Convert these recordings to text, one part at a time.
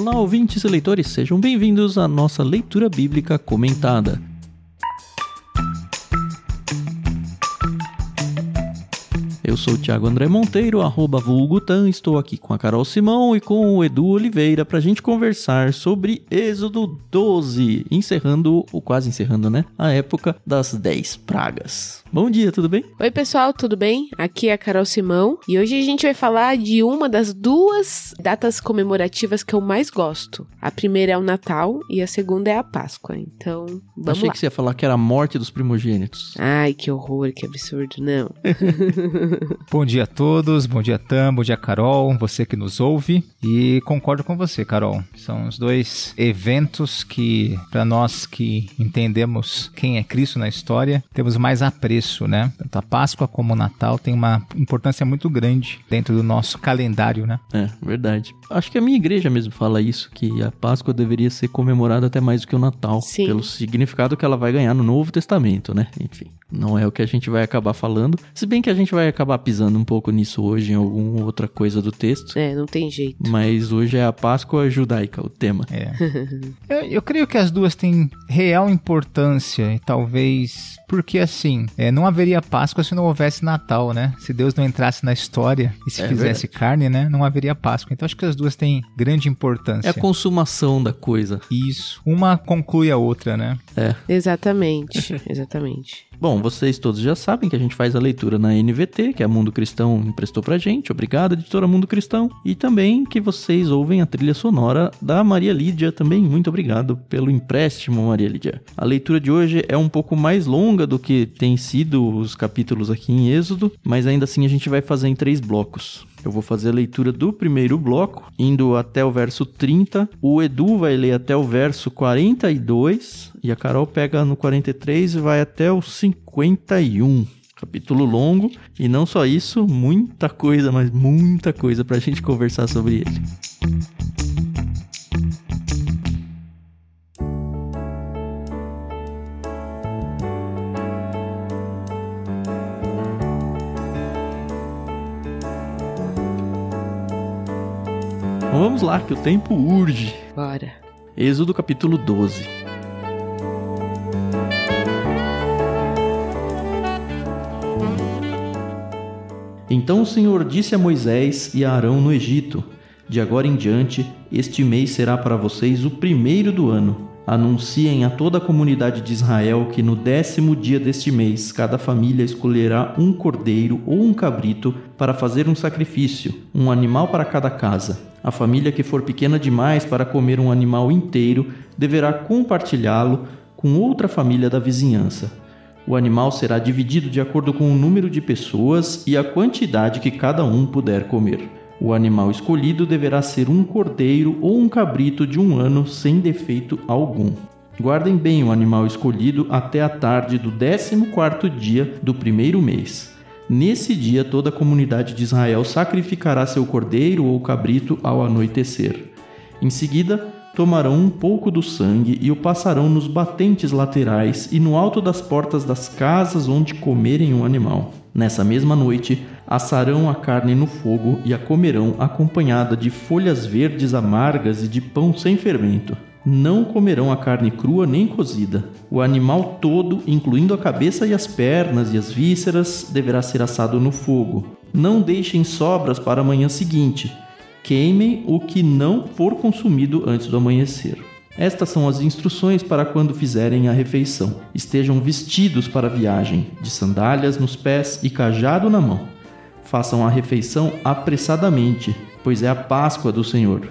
Olá, ouvintes e leitores, sejam bem-vindos à nossa leitura bíblica comentada. Sou o Thiago André Monteiro, arroba vulgutan, estou aqui com a Carol Simão e com o Edu Oliveira para a gente conversar sobre Êxodo 12, encerrando, ou quase encerrando, né, a época das 10 pragas. Bom dia, tudo bem? Oi, pessoal, tudo bem? Aqui é a Carol Simão e hoje a gente vai falar de uma das duas datas comemorativas que eu mais gosto. A primeira é o Natal e a segunda é a Páscoa. Então, vamos Achei lá. que você ia falar que era a morte dos primogênitos. Ai, que horror, que absurdo, não. Bom dia a todos, bom dia Tam, bom dia Carol, você que nos ouve. E concordo com você, Carol. São os dois eventos que, para nós que entendemos quem é Cristo na história, temos mais apreço, né? Tanto a Páscoa como o Natal tem uma importância muito grande dentro do nosso calendário, né? É, verdade. Acho que a minha igreja mesmo fala isso, que a Páscoa deveria ser comemorada até mais do que o Natal, Sim. pelo significado que ela vai ganhar no Novo Testamento, né? Enfim, não é o que a gente vai acabar falando, se bem que a gente vai acabar pisando um pouco nisso hoje em alguma outra coisa do texto. É, não tem jeito. Mas hoje é a Páscoa judaica, o tema. É. eu, eu creio que as duas têm real importância e talvez porque assim, é, não haveria Páscoa se não houvesse Natal, né? Se Deus não entrasse na história e se É fizesse carne, né? Não haveria Páscoa. Então acho que as duas têm grande importância. É a consumação da coisa. Isso. Uma conclui a outra, né? É. Exatamente, exatamente. Bom, vocês todos já sabem que a gente faz a leitura na NVT, que a Mundo Cristão emprestou pra gente. Obrigado, editora Mundo Cristão. E também que vocês ouvem a trilha sonora da Maria Lídia também. Muito obrigado pelo empréstimo, Maria Lídia. A leitura de hoje é um pouco mais longa do que tem sido os capítulos aqui em Êxodo, mas ainda assim a gente vai fazer em três blocos. Eu vou fazer a leitura do primeiro bloco, indo até o verso 30. O Edu vai ler até o verso 42 e a Carol pega no 43 e vai até o 51. Capítulo longo e não só isso, muita coisa, mas muita coisa pra gente conversar sobre ele. Vamos lá, que o tempo urge. Bora. Êxodo capítulo 12. Então o Senhor disse a Moisés e a Arão no Egito: De agora em diante, este mês será para vocês o primeiro do ano. Anunciem a toda a comunidade de Israel que no décimo dia deste mês, cada família escolherá um cordeiro ou um cabrito para fazer um sacrifício, um animal para cada casa. A família que for pequena demais para comer um animal inteiro deverá compartilhá-lo com outra família da vizinhança. O animal será dividido de acordo com o número de pessoas e a quantidade que cada um puder comer. O animal escolhido deverá ser um cordeiro ou um cabrito de um ano sem defeito algum. Guardem bem o animal escolhido até a tarde do 14º dia do primeiro mês. Nesse dia toda a comunidade de Israel sacrificará seu cordeiro ou cabrito ao anoitecer. Em seguida, tomarão um pouco do sangue e o passarão nos batentes laterais e no alto das portas das casas onde comerem o animal. Nessa mesma noite, assarão a carne no fogo e a comerão acompanhada de folhas verdes amargas e de pão sem fermento. Não comerão a carne crua nem cozida. O animal todo, incluindo a cabeça e as pernas e as vísceras, deverá ser assado no fogo. Não deixem sobras para a manhã seguinte. Queimem o que não for consumido antes do amanhecer. Estas são as instruções para quando fizerem a refeição. Estejam vestidos para a viagem, de sandálias nos pés e cajado na mão. Façam a refeição apressadamente, pois é a Páscoa do Senhor.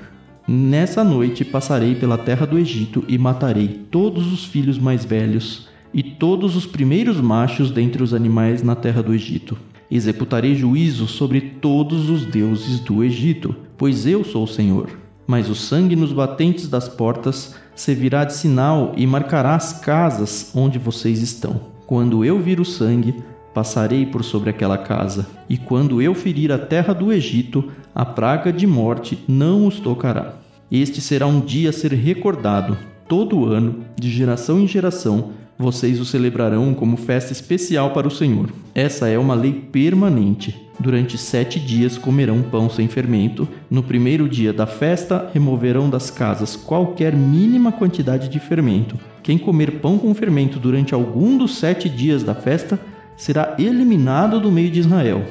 Nessa noite passarei pela terra do Egito e matarei todos os filhos mais velhos e todos os primeiros machos dentre os animais na terra do Egito. Executarei juízo sobre todos os deuses do Egito, pois eu sou o Senhor. Mas o sangue nos batentes das portas servirá de sinal e marcará as casas onde vocês estão. Quando eu vir o sangue, passarei por sobre aquela casa, e quando eu ferir a terra do Egito, a praga de morte não os tocará. Este será um dia a ser recordado, todo ano, de geração em geração, vocês o celebrarão como festa especial para o Senhor. Essa é uma lei permanente. Durante sete dias comerão pão sem fermento. No primeiro dia da festa, removerão das casas qualquer mínima quantidade de fermento. Quem comer pão com fermento durante algum dos sete dias da festa será eliminado do meio de Israel.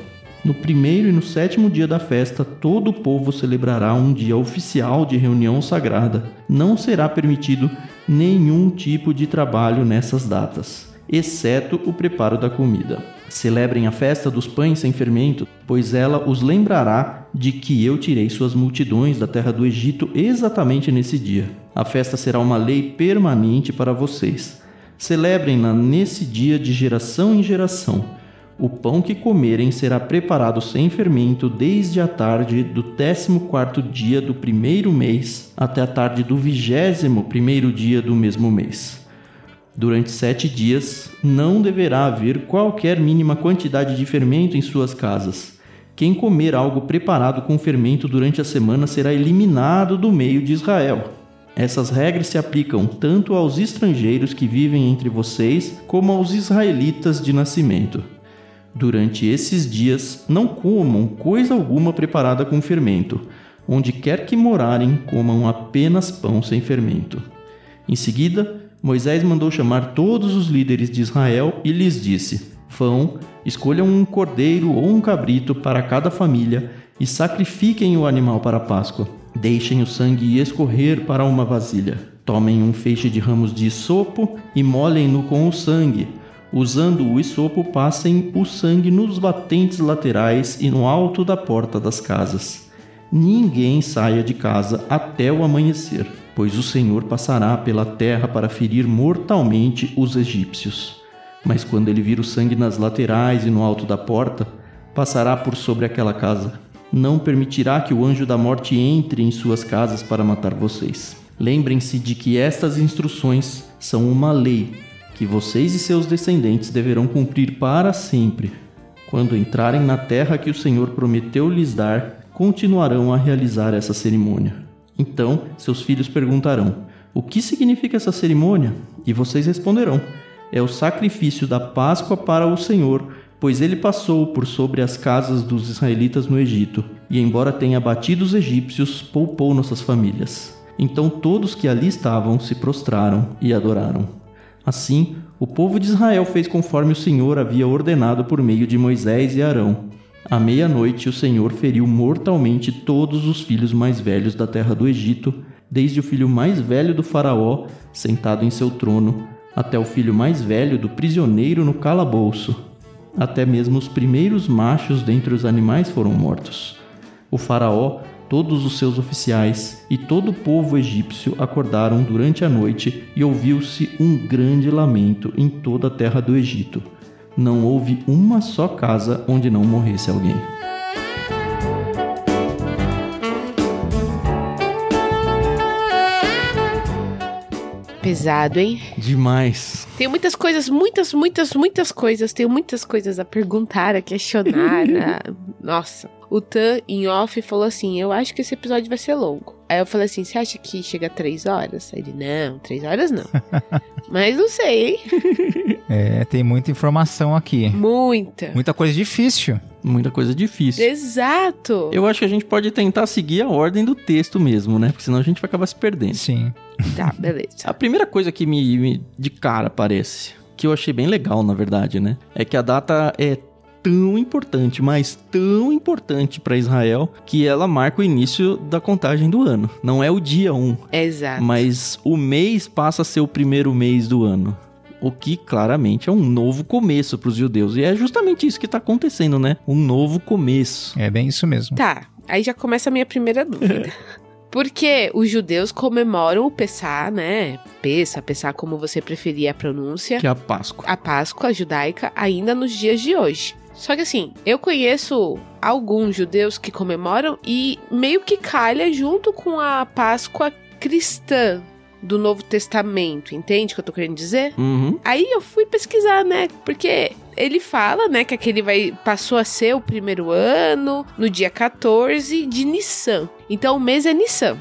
No primeiro e no sétimo dia da festa, todo o povo celebrará um dia oficial de reunião sagrada. Não será permitido nenhum tipo de trabalho nessas datas, exceto o preparo da comida. Celebrem a festa dos pães sem fermento, pois ela os lembrará de que eu tirei suas multidões da terra do Egito exatamente nesse dia. A festa será uma lei permanente para vocês. Celebrem-na nesse dia de geração em geração o pão que comerem será preparado sem fermento desde a tarde do décimo quarto dia do primeiro mês até a tarde do vigésimo primeiro dia do mesmo mês. Durante sete dias não deverá haver qualquer mínima quantidade de fermento em suas casas. Quem comer algo preparado com fermento durante a semana será eliminado do meio de Israel. Essas regras se aplicam tanto aos estrangeiros que vivem entre vocês como aos israelitas de nascimento. Durante esses dias, não comam coisa alguma preparada com fermento. Onde quer que morarem, comam apenas pão sem fermento. Em seguida, Moisés mandou chamar todos os líderes de Israel e lhes disse: Vão, escolham um cordeiro ou um cabrito para cada família e sacrifiquem o animal para a Páscoa. Deixem o sangue escorrer para uma vasilha. Tomem um feixe de ramos de sopo e molhem-no com o sangue Usando o isopo, passem o sangue nos batentes laterais e no alto da porta das casas. Ninguém saia de casa até o amanhecer, pois o Senhor passará pela terra para ferir mortalmente os egípcios. Mas quando ele vir o sangue nas laterais e no alto da porta, passará por sobre aquela casa. Não permitirá que o anjo da morte entre em suas casas para matar vocês. Lembrem-se de que estas instruções são uma lei que vocês e seus descendentes deverão cumprir para sempre. Quando entrarem na terra que o Senhor prometeu lhes dar, continuarão a realizar essa cerimônia. Então seus filhos perguntarão: O que significa essa cerimônia? E vocês responderão: É o sacrifício da Páscoa para o Senhor, pois ele passou por sobre as casas dos israelitas no Egito, e embora tenha batido os egípcios, poupou nossas famílias. Então todos que ali estavam se prostraram e adoraram. Assim, o povo de Israel fez conforme o Senhor havia ordenado por meio de Moisés e Arão. À meia-noite, o Senhor feriu mortalmente todos os filhos mais velhos da terra do Egito, desde o filho mais velho do Faraó, sentado em seu trono, até o filho mais velho do prisioneiro no calabouço. Até mesmo os primeiros machos dentre os animais foram mortos. O Faraó todos os seus oficiais e todo o povo egípcio acordaram durante a noite e ouviu-se um grande lamento em toda a terra do Egito. Não houve uma só casa onde não morresse alguém. Pesado, hein? Demais. Tem muitas coisas, muitas, muitas, muitas coisas. Tenho muitas coisas a perguntar, a questionar. a... Nossa o Tan, em off, falou assim: Eu acho que esse episódio vai ser longo. Aí eu falei assim: Você acha que chega a três horas? Aí ele: Não, três horas não. Mas não sei, hein? É, tem muita informação aqui. Muita. Muita coisa difícil. Muita coisa difícil. Exato. Eu acho que a gente pode tentar seguir a ordem do texto mesmo, né? Porque senão a gente vai acabar se perdendo. Sim. Tá, beleza. A primeira coisa que me, me de cara parece que eu achei bem legal, na verdade, né? É que a data é tão importante, mas tão importante para Israel, que ela marca o início da contagem do ano. Não é o dia 1. Exato. Mas o mês passa a ser o primeiro mês do ano. O que claramente é um novo começo para os judeus. E é justamente isso que está acontecendo, né? Um novo começo. É bem isso mesmo. Tá, aí já começa a minha primeira dúvida. Porque os judeus comemoram o Pessah, né? Pessa, Pessah como você preferir a pronúncia. Que é a Páscoa. A Páscoa judaica ainda nos dias de hoje. Só que assim, eu conheço alguns judeus que comemoram e meio que calha junto com a Páscoa cristã do Novo Testamento, entende o que eu tô querendo dizer? Uhum. Aí eu fui pesquisar, né? Porque ele fala, né, que aquele vai passou a ser o primeiro ano no dia 14 de Nissan. Então o mês é Nissan.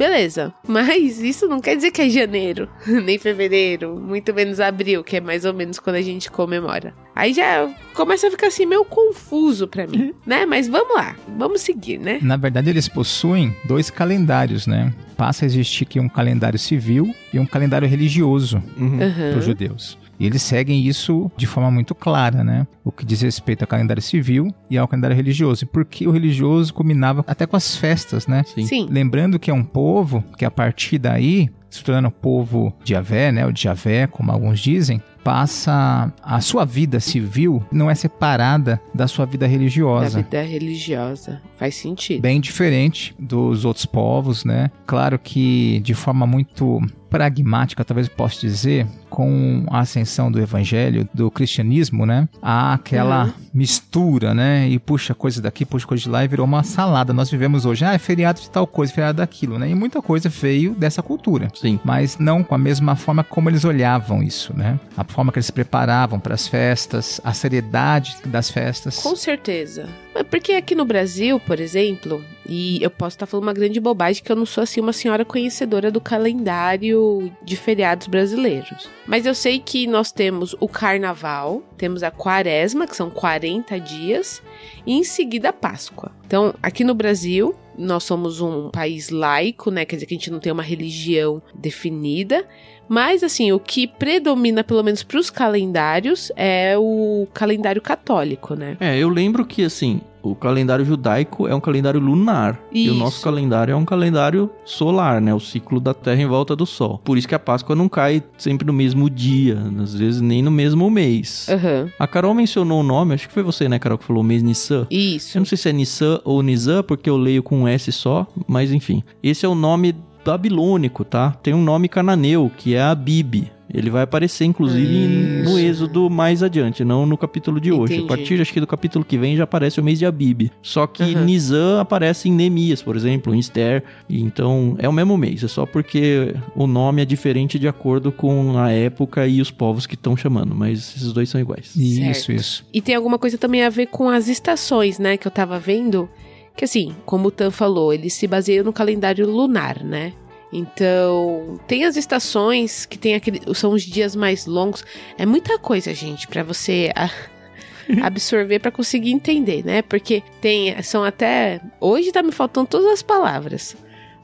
Beleza. Mas isso não quer dizer que é janeiro, nem fevereiro, muito menos abril, que é mais ou menos quando a gente comemora. Aí já começa a ficar assim meio confuso para mim, né? Mas vamos lá, vamos seguir, né? Na verdade, eles possuem dois calendários, né? Passa a existir aqui um calendário civil e um calendário religioso Uhum. para os judeus. E eles seguem isso de forma muito clara, né? O que diz respeito ao calendário civil e ao calendário religioso. Porque o religioso combinava até com as festas, né? Sim. Sim. Lembrando que é um povo que a partir daí, se tornando povo de Javé, né, ou de Javé, como alguns dizem, passa a sua vida civil não é separada da sua vida Da religiosa. vida religiosa. Faz sentido. Bem diferente dos outros povos, né? Claro que de forma muito pragmática, talvez eu possa dizer, com a ascensão do evangelho, do cristianismo, né? Há aquela Uhum. mistura, né? E puxa coisa daqui, puxa coisa de lá e virou uma salada. Nós vivemos hoje, ah, é feriado de tal coisa, feriado daquilo, né? E muita coisa veio dessa cultura. Sim. Mas não com a mesma forma como eles olhavam isso, né? A forma que eles se preparavam para as festas, a seriedade das festas. Com certeza. Mas Porque aqui no Brasil, por exemplo, e eu posso estar falando uma grande bobagem que eu não sou assim uma senhora conhecedora do calendário de feriados brasileiros. Mas eu sei que nós temos o carnaval, temos a quaresma, que são 40 dias, e em seguida a Páscoa. Então, aqui no Brasil, nós somos um país laico, né? Quer dizer que a gente não tem uma religião definida. Mas, assim, o que predomina, pelo menos para os calendários, é o calendário católico, né? É, eu lembro que, assim, o calendário judaico é um calendário lunar. E o nosso Isso. calendário é um calendário solar, né? O ciclo da Terra em volta do Sol. Por isso que a Páscoa não cai sempre no mesmo dia, às vezes nem no mesmo mês. Aham. A Carol mencionou o nome, acho que foi você, né, Carol, que falou mês Nissan. Isso. Eu não sei se é Nissan ou Nizam, porque eu leio com um S só, mas enfim. Esse é o nome babilônico, tá? Tem um nome cananeu, que é Abib. Ele vai aparecer, inclusive, no Isso. êxodo mais adiante, não no capítulo de hoje. Entendi. A partir, acho que do capítulo que vem, já aparece o mês de Abib. Só que Aham. Nizam aparece em Neemias, por exemplo, em Esther. Então, é o mesmo mês. É só porque o nome é diferente de acordo com a época e os povos que estão chamando. Mas esses dois são iguais. Isso, Certo. isso. E tem alguma coisa também a ver com as estações, né? Que eu tava vendo. Que assim, como o Tan falou, eles se baseiam no calendário lunar, né? Então, tem as estações que tem aquele, são os dias mais longos. É muita coisa, gente, pra você ah, absorver pra conseguir entender, né? Porque tem são até hoje tá me faltando todas as palavras.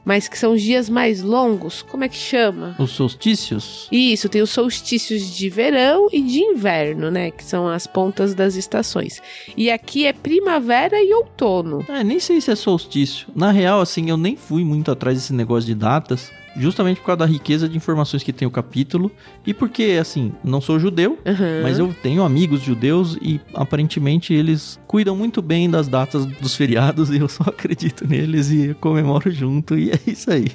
Mas que são os dias mais longos, como é que chama? Os solstícios? Isso, tem os solstícios de verão e de inverno, né? Que são as pontas das estações. E aqui é primavera e outono. É, nem sei se é solstício. Na real, assim, eu nem fui muito atrás desse negócio de datas, justamente por causa da riqueza de informações que tem o capítulo e porque, assim, não sou judeu, Aham. mas eu tenho amigos judeus e aparentemente eles cuidam muito bem das datas dos feriados e eu só acredito neles e comemoro junto e é isso aí.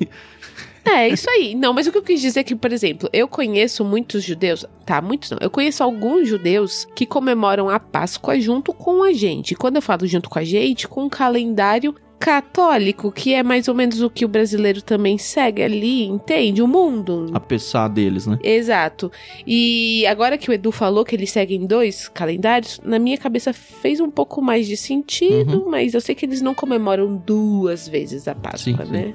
É, isso aí. Não, mas o que eu quis dizer é que, por exemplo, eu conheço muitos judeus. Tá, muitos não. Eu conheço alguns judeus que comemoram a Páscoa junto com a gente. Quando eu falo junto com a gente, com um calendário católico, que é mais ou menos o que o brasileiro também segue ali, entende? O mundo. Apesar deles, né? Exato. E agora que o Edu falou que eles seguem dois calendários, na minha cabeça fez um pouco mais de sentido, mas eu sei que eles não comemoram duas vezes a Páscoa, Sim, sim. né?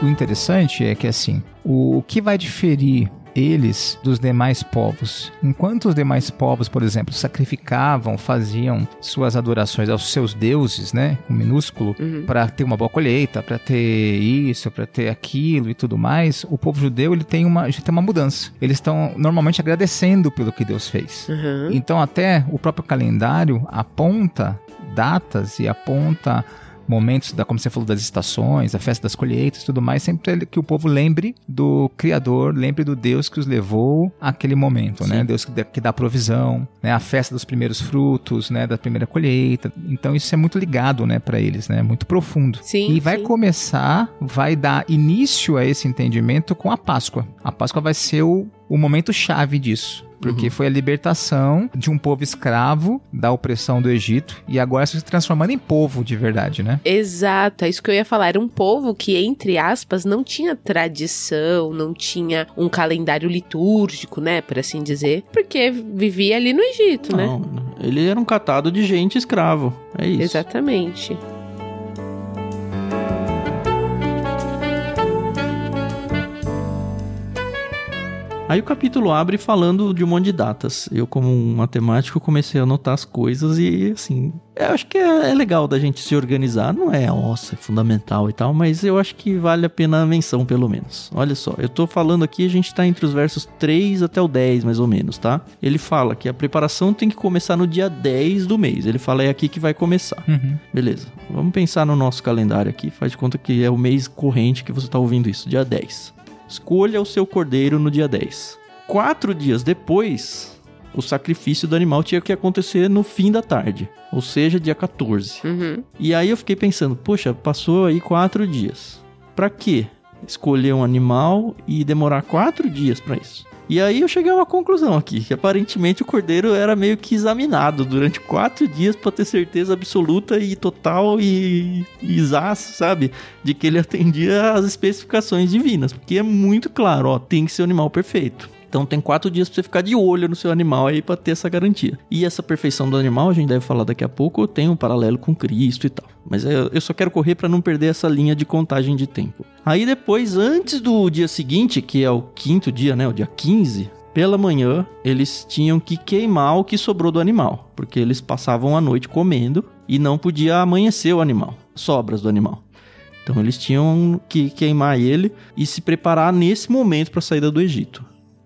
O interessante é que, assim, o que vai diferir eles dos demais povos? Enquanto os demais povos, por exemplo, sacrificavam, faziam suas adorações aos seus deuses, né, com minúsculo, Uhum. para ter uma boa colheita, para ter isso, para ter aquilo e tudo mais, o povo judeu ele tem uma, já tem uma mudança. Eles estão normalmente agradecendo pelo que Deus fez. Uhum. Então até o próprio calendário aponta datas e aponta momentos da como você falou das estações, a festa das colheitas, e tudo mais, sempre que o povo lembre do criador, lembre do Deus que os levou àquele momento, né? Sim. Deus que dá, que dá provisão, né? A festa dos primeiros frutos, né, da primeira colheita. Então isso é muito ligado, né, para eles, né? Muito profundo. Sim, E vai sim. começar, vai dar início a esse entendimento com a Páscoa. A Páscoa vai ser o, o momento chave disso. Porque foi a libertação de um povo escravo da opressão do Egito e agora se transformando em povo de verdade, né? Exato, é isso que eu ia falar. Era um povo que, entre aspas, não tinha tradição, não tinha um calendário litúrgico, né? Por assim dizer. Porque vivia ali no Egito, né? Não, Ele era um catado de gente escravo. É isso. Exatamente. Aí o capítulo abre falando de um monte de datas. Eu, como um matemático, comecei a anotar as coisas e, assim, eu acho que é, é legal da gente se organizar. Não é, nossa, é fundamental e tal, mas eu acho que vale a pena a menção, pelo menos. Olha só, eu tô falando aqui, a gente tá entre os versos 3 até o 10, mais ou menos, tá? Ele fala que a preparação tem que começar no dia 10 do mês. Ele fala, é aqui que vai começar. Uhum. Beleza, vamos pensar no nosso calendário aqui. Faz de conta que é o mês corrente que você tá ouvindo isso, dia 10. Escolha o seu cordeiro no dia 10. Quatro dias depois, o sacrifício do animal tinha que acontecer no fim da tarde, ou seja, dia 14. Uhum. E aí eu fiquei pensando, poxa, passou aí quatro dias. Pra quê? Escolher um animal e demorar quatro dias pra isso. E aí eu cheguei a uma conclusão aqui, que aparentemente o cordeiro era meio que examinado durante quatro dias pra ter certeza absoluta e total e, e sabe? De que ele atendia às especificações divinas. Porque é muito claro, ó, tem que ser o animal perfeito. Então tem quatro dias pra você ficar de olho no seu animal aí pra ter essa garantia. E essa perfeição do animal, a gente deve falar daqui a pouco, tem um paralelo com Cristo e tal. Mas eu só quero correr pra não perder essa linha de contagem de tempo. Aí depois, antes do dia seguinte, que é o quinto dia, né, o dia 15, pela manhã, eles tinham que queimar o que sobrou do animal, porque eles passavam a noite comendo e não podia amanhecer o animal, sobras do animal. Então eles tinham que queimar ele e se preparar nesse momento para a saída do Egito,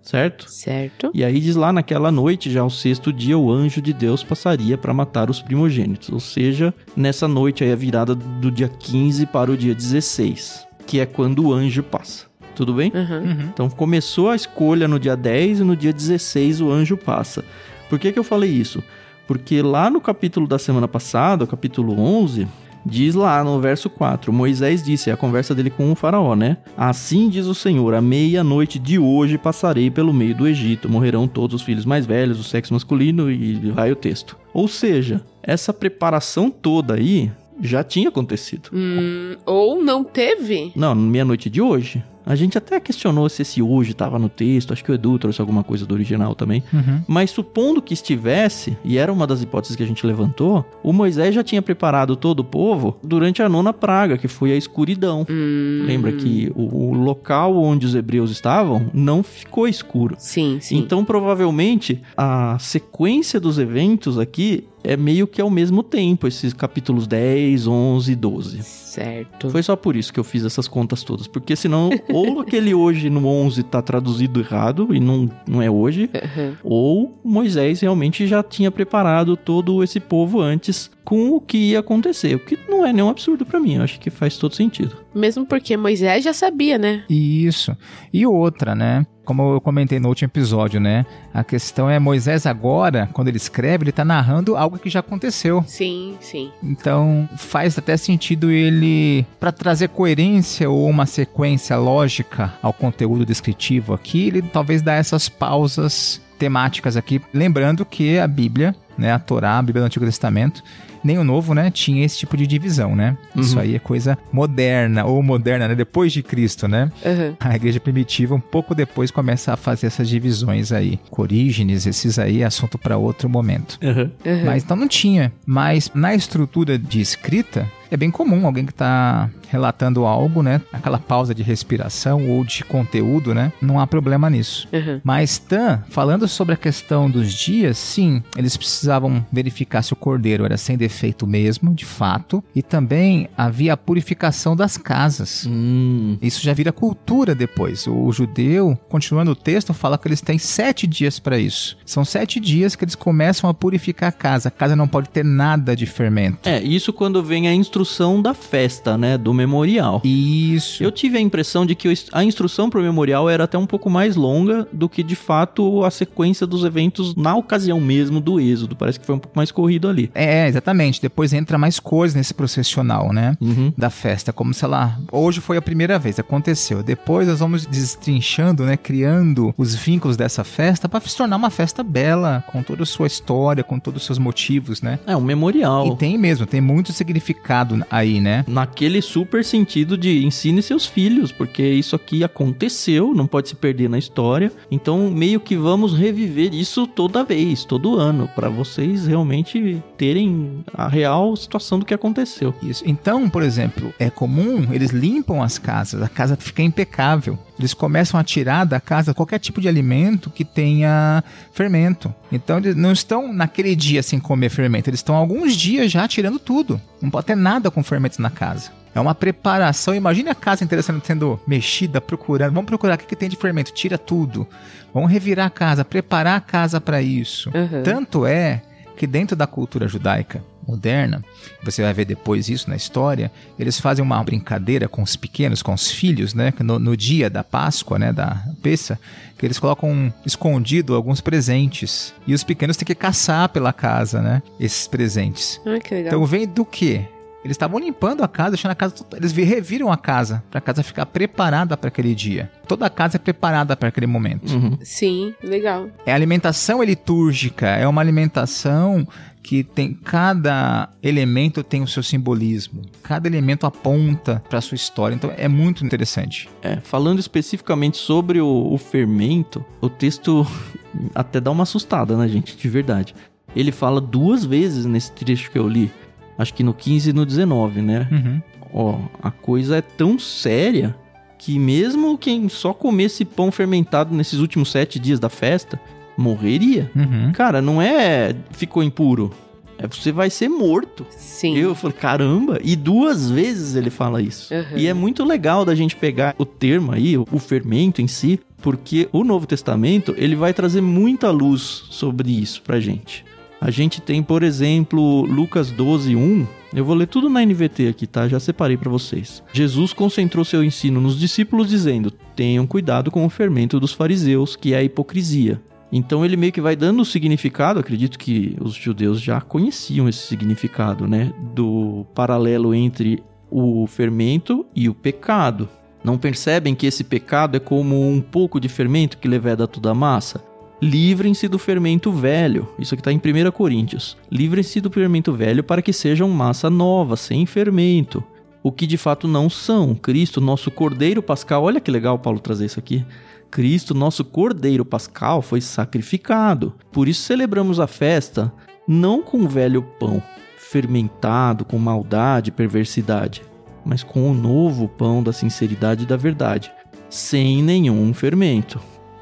certo? Certo. E aí diz lá naquela noite, já o sexto dia, o anjo de Deus passaria para matar os primogênitos. Ou seja, nessa noite aí a virada do dia 15 para o dia 16, que é quando o anjo passa. Tudo bem? Uhum. Uhum. Então começou a escolha no dia 10 e no dia 16 o anjo passa. Por que, que eu falei isso? Porque lá no capítulo da semana passada, o capítulo 11, diz lá no verso 4: Moisés disse, é a conversa dele com o Faraó, né? Assim diz o Senhor: à meia-noite de hoje passarei pelo meio do Egito, morrerão todos os filhos mais velhos, do sexo masculino, e vai o texto. Ou seja, essa preparação toda aí já tinha acontecido. Hum, ou não teve? Não, meia-noite de hoje. A gente até questionou se esse hoje estava no texto, acho que o Edu trouxe alguma coisa do original também. Uhum. Mas supondo que estivesse, e era uma das hipóteses que a gente levantou, o Moisés já tinha preparado todo o povo durante a nona praga, que foi a escuridão. Hum, Lembra que o, o local onde os hebreus estavam não ficou escuro. Sim, sim. Então, provavelmente, a sequência dos eventos aqui é meio que ao mesmo tempo, esses capítulos 10, 11 e 12. Certo. Foi só por isso que eu fiz essas contas todas, porque senão ou aquele hoje no 11 tá traduzido errado e não, não é hoje, Uhum. ou Moisés realmente já tinha preparado todo esse povo antes com o que ia acontecer, o que não é nenhum absurdo pra mim, eu acho que faz todo sentido. Mesmo porque Moisés já sabia, né? Isso. E outra, né? Como eu comentei no último episódio, né? A questão é Moisés agora, quando ele escreve, ele tá narrando algo que já aconteceu. Sim, sim. Então faz até sentido ele, para trazer coerência ou uma sequência lógica ao conteúdo descritivo aqui, ele talvez dá essas pausas temáticas aqui, lembrando que a Bíblia, né, a Torá, a Bíblia do Antigo Testamento, nem o Novo, né, tinha esse tipo de divisão, né? Isso Uhum. aí é coisa moderna ou moderna, né, depois de Cristo, né? Uhum. A igreja primitiva, um pouco depois, começa a fazer essas divisões aí. Corígenes, esses aí, é assunto para outro momento. Uhum. Mas então não tinha. Mas na estrutura de escrita, é bem comum alguém que está relatando algo, né? Aquela pausa de respiração ou de conteúdo, né? Não há problema nisso. Uhum. Mas Tan, falando sobre a questão dos dias, sim, eles precisavam verificar se o cordeiro era sem defeito mesmo, de fato, e também havia a purificação das casas. Hum, Isso já vira cultura depois. O judeu, continuando o texto, fala que eles têm sete dias para isso. São sete dias que eles começam a purificar a casa. A casa não pode ter nada de fermento. é, isso quando vem a instrução da festa, né, do memorial. Isso. Eu tive a impressão de que a instrução para o memorial era até um pouco mais longa do que de fato a sequência dos eventos na ocasião mesmo do êxodo. Parece que foi um pouco mais corrido ali. É, exatamente. Depois entra mais coisas nesse processional, né? Uhum. Da festa. Como se lá. Hoje foi a primeira vez, aconteceu. Depois nós vamos destrinchando, né? Criando os vínculos dessa festa para se tornar uma festa bela, com toda a sua história, com todos os seus motivos, né? É um memorial. E tem mesmo, tem muito significado aí, né? Naquele super sentido de ensine seus filhos, porque isso aqui aconteceu, não pode se perder na história. Então, meio que vamos reviver isso toda vez, todo ano, para vocês realmente terem a real situação do que aconteceu. Isso. Então, por exemplo, é comum eles limpam as casas, a casa fica impecável. Eles começam a tirar da casa qualquer tipo de alimento que tenha fermento. Então eles não estão naquele dia sem comer fermento, eles estão alguns dias já tirando tudo. Não pode ter nada com fermentos na casa. É uma preparação. Imagine a casa inteira sendo mexida, procurando. Vamos procurar o que, que tem de fermento. Tira tudo. Vamos revirar a casa, preparar a casa para isso. Uhum. Tanto é que dentro da cultura judaica moderna, você vai ver depois isso na história, eles fazem uma brincadeira com os pequenos, com os filhos, né? No, no dia da Páscoa, né? Da Peça, que eles colocam escondido alguns presentes. E os pequenos têm que caçar pela casa, né? Esses presentes. Ah, que legal. Então vem do quê? Eles estavam limpando a casa, deixando a casa. Eles reviram a casa para a casa ficar preparada para aquele dia. Toda a casa é preparada para aquele momento. Uhum. Sim, legal. É alimentação litúrgica, é uma alimentação que tem cada elemento tem o seu simbolismo. Cada elemento aponta para sua história. Então é muito interessante. É, falando especificamente sobre o, o fermento, o texto até dá uma assustada, né, gente? De verdade. Ele fala duas vezes nesse trecho que eu li. Acho que no 15 e no 19, né? Uhum. Ó, a coisa é tão séria que mesmo quem só comesse pão fermentado nesses últimos sete dias da festa morreria. Uhum. Cara, não é ficou impuro. É você vai ser morto. Sim. Eu falei, caramba! E duas vezes ele fala isso. Uhum. E é muito legal da gente pegar o termo aí, o o fermento em si, porque o Novo Testamento ele vai trazer muita luz sobre isso pra gente. A gente tem, por exemplo, Lucas 12, 1. Eu vou ler tudo na NVT aqui, tá? Já separei pra vocês. Jesus concentrou seu ensino nos discípulos dizendo: Tenham cuidado com o fermento dos fariseus, que é a hipocrisia. Então ele meio que vai dando o significado, acredito que os judeus já conheciam esse significado, né? Do paralelo entre o fermento e o pecado. Não percebem que esse pecado é como um pouco de fermento que leveda toda a massa? Livrem-se do fermento velho. Isso aqui está em 1 Coríntios. Livrem-se do fermento velho para que sejam massa nova, sem fermento. O que de fato não são. Cristo, nosso Cordeiro Pascal. Olha que legal Paulo trazer isso aqui. Cristo, nosso Cordeiro Pascal, foi sacrificado. Por isso celebramos a festa não com o velho pão, fermentado com maldade e perversidade, mas com o novo pão da sinceridade e da verdade, sem nenhum fermento.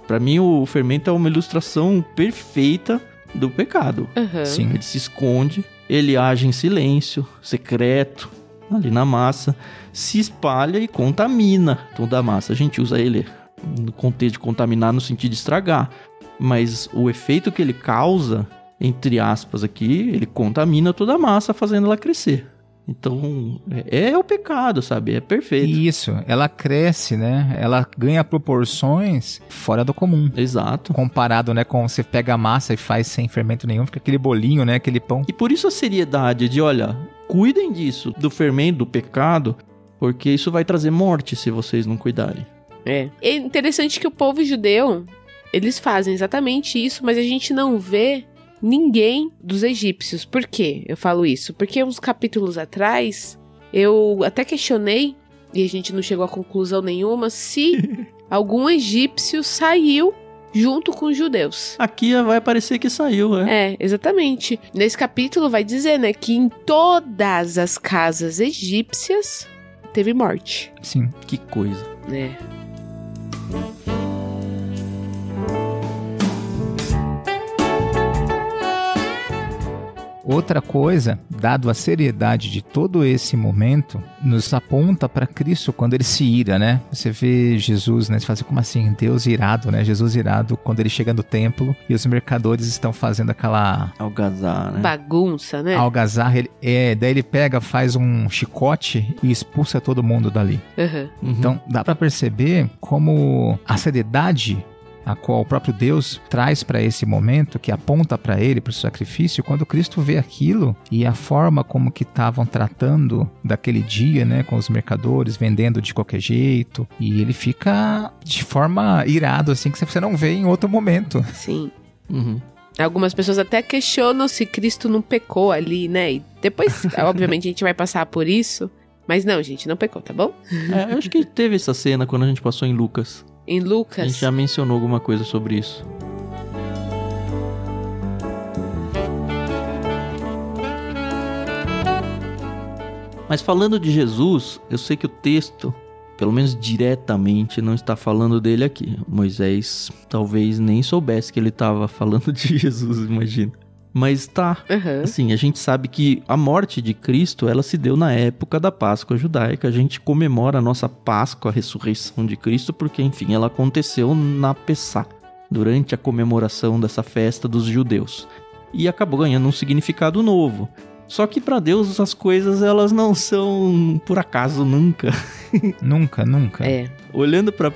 Para mim, o fermento é uma ilustração perfeita do pecado. Aham. Sim. Ele se esconde, ele age em silêncio, secreto, ali na massa, se espalha e contamina toda a massa. A gente usa ele no contexto de contaminar no sentido de estragar, mas o efeito que ele causa, entre aspas aqui, ele contamina toda a massa, fazendo ela crescer. Então, é, é o pecado, sabe? É perfeito. Isso, ela cresce, né? Ela ganha proporções fora do comum. Exato. Comparado, né, com você pega a massa e faz sem fermento nenhum, fica aquele bolinho, né, aquele pão. E por isso a seriedade de, olha, cuidem disso, do fermento, do pecado, porque isso vai trazer morte se vocês não cuidarem. É. É interessante que o povo judeu, eles fazem exatamente isso, mas a gente não vê ninguém dos egípcios. Por quê? Eu falo isso? Porque uns capítulos atrás, eu até questionei, e a gente não chegou a conclusão nenhuma, se algum egípcio saiu junto com os judeus. Aqui vai parecer que saiu, né? É, exatamente. Nesse capítulo vai dizer, né, que em todas as casas egípcias teve morte, Sim. Que coisa. Né? Outra coisa, dado a seriedade de todo esse momento, nos aponta para Cristo quando ele se ira, né? Você vê Jesus, né? Você fala assim, como assim? Deus irado, né? Jesus irado quando ele chega no templo e os mercadores estão fazendo aquela Algazar, né? Bagunça, né? algazarra. Ele, é, daí ele pega, faz um chicote e expulsa todo mundo dali. Uhum. Então, dá pra perceber como a seriedade a qual o próprio Deus traz para esse momento, que aponta para ele, para o sacrifício, quando Cristo vê aquilo e a forma como que estavam tratando daquele dia, né, com os mercadores vendendo de qualquer jeito, e ele fica de forma irado assim que você não vê em outro momento. Sim. Uhum. Algumas pessoas até questionam se Cristo não pecou ali, né? E depois, obviamente, a gente vai passar por isso. Mas não, gente, não pecou, tá bom? É, eu acho que teve essa cena quando a gente passou em Lucas. Em A Lucas. gente já mencionou alguma coisa sobre isso. Mas falando de Jesus, eu sei que o texto, pelo menos diretamente, não está falando dele aqui. Moisés talvez nem soubesse que ele estava falando de Jesus, imagina. Mas tá, Aham. Assim, a gente sabe que a morte de Cristo, ela se deu na época da Páscoa judaica. A gente comemora a nossa Páscoa, a ressurreição de Cristo, porque, enfim, ela aconteceu na Pessá, durante a comemoração dessa festa dos judeus. E acabou ganhando um significado novo. Só que para Deus as coisas elas não são por acaso nunca. Nunca, nunca. É. Olhando para 1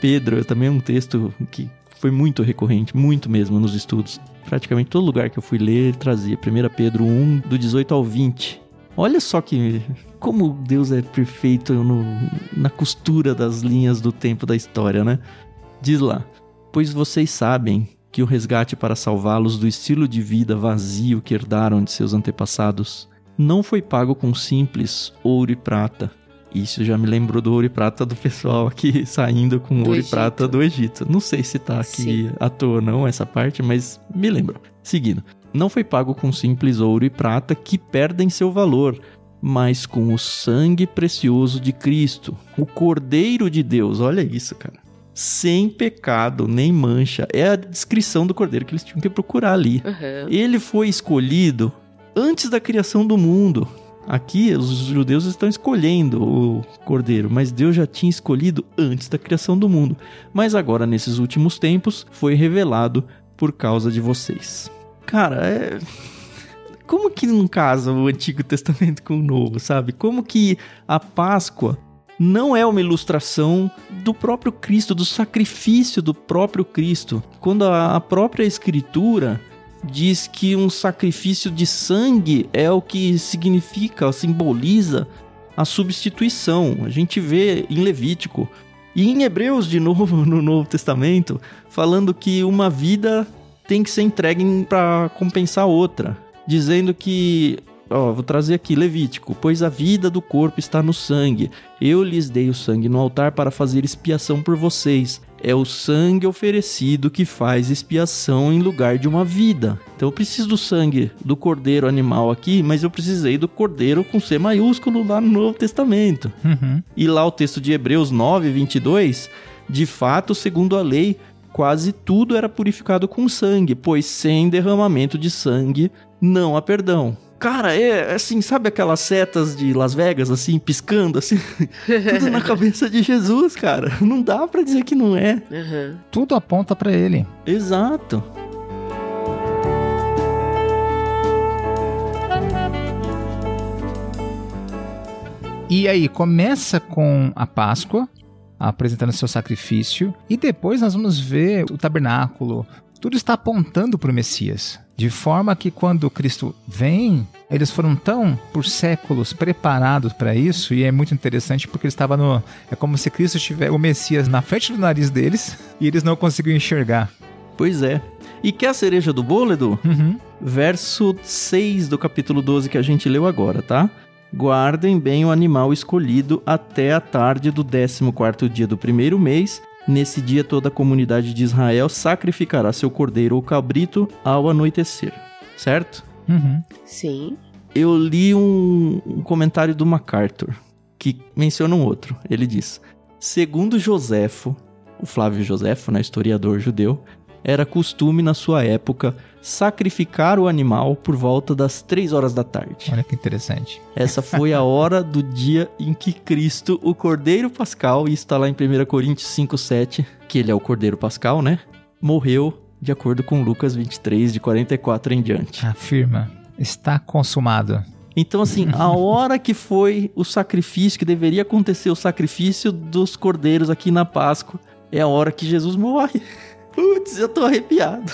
Pedro, também é um texto que foi muito recorrente, muito mesmo nos estudos. Praticamente todo lugar que eu fui ler ele trazia 1 Pedro 1, do 18 ao 20. Olha só que como Deus é perfeito no- na costura das linhas do tempo da história, né? Diz lá: Pois vocês sabem que o resgate para salvá-los do estilo de vida vazio que herdaram de seus antepassados não foi pago com simples ouro e prata. Isso já me lembrou do ouro e prata do pessoal aqui saindo com Do ouro e Egito. prata do Egito. Não sei se tá aqui Sim. à toa não essa parte, mas me lembrou. Seguindo. Não foi pago com simples ouro e prata que perdem seu valor, mas com o sangue precioso de Cristo, o Cordeiro de Deus. Olha isso, cara. Sem pecado nem mancha. É a descrição do Cordeiro que eles tinham que procurar ali. Aham. Ele foi escolhido antes da criação do mundo. Aqui os judeus estão escolhendo o cordeiro, mas Deus já tinha escolhido antes da criação do mundo. Mas agora, nesses últimos tempos, foi revelado por causa de vocês. Cara, é. Como que não casa o Antigo Testamento com o Novo, sabe? Como que a Páscoa não é uma ilustração do próprio Cristo, do sacrifício do próprio Cristo. Quando a a própria Escritura diz que um sacrifício de sangue é o que significa, simboliza a substituição. A gente vê em Levítico e em Hebreus de novo no Novo Testamento falando que uma vida tem que ser entregue para compensar outra, dizendo que Ó, vou trazer aqui Levítico. Pois a vida do corpo está no sangue. Eu lhes dei o sangue no altar para fazer expiação por vocês. É o sangue oferecido que faz expiação em lugar de uma vida. Então eu preciso do sangue do cordeiro animal aqui, mas eu precisei do cordeiro com C maiúsculo lá no Novo Testamento. Uhum. E lá o texto de Hebreus 9, 22, de fato, segundo a lei, quase tudo era purificado com sangue, pois sem derramamento de sangue não há perdão. Cara, é assim, sabe aquelas setas de Las Vegas, assim, piscando, assim? Tudo na cabeça de Jesus, cara. Não dá pra dizer que não é. Aham. Tudo aponta para ele. Exato. E aí, começa com a Páscoa, apresentando seu sacrifício, e depois nós vamos ver o tabernáculo. Tudo está apontando para o Messias. De forma que quando Cristo vem, eles foram tão, por séculos, preparados para isso, e é muito interessante porque ele estava no. É como se Cristo tivesse o Messias na frente do nariz deles e eles não conseguiam enxergar. Pois é. E quer a cereja do bolo, Edu? Uhum. Verso 6 do capítulo 12 que a gente leu agora, tá? Guardem bem o animal escolhido até a tarde do 14º dia do primeiro mês. Nesse dia toda a comunidade de Israel sacrificará seu cordeiro ou cabrito ao anoitecer. Certo? Uhum. Sim. Eu li um, um comentário do MacArthur que menciona um outro. Ele diz: Segundo Joséfo, o Flávio Joséfo, né, historiador judeu, era costume na sua época sacrificar o animal por volta das três horas da tarde. Olha que interessante. Essa foi a hora do dia em que Cristo, o Cordeiro Pascal, e está lá em 1 Coríntios 5,7, que ele é o Cordeiro Pascal, né? Morreu de acordo com Lucas 23, de 44 em diante. Afirma. Está consumado. Então, assim, a hora que foi o sacrifício, que deveria acontecer o sacrifício dos cordeiros aqui na Páscoa, é a hora que Jesus morre. Putz, eu tô arrepiado.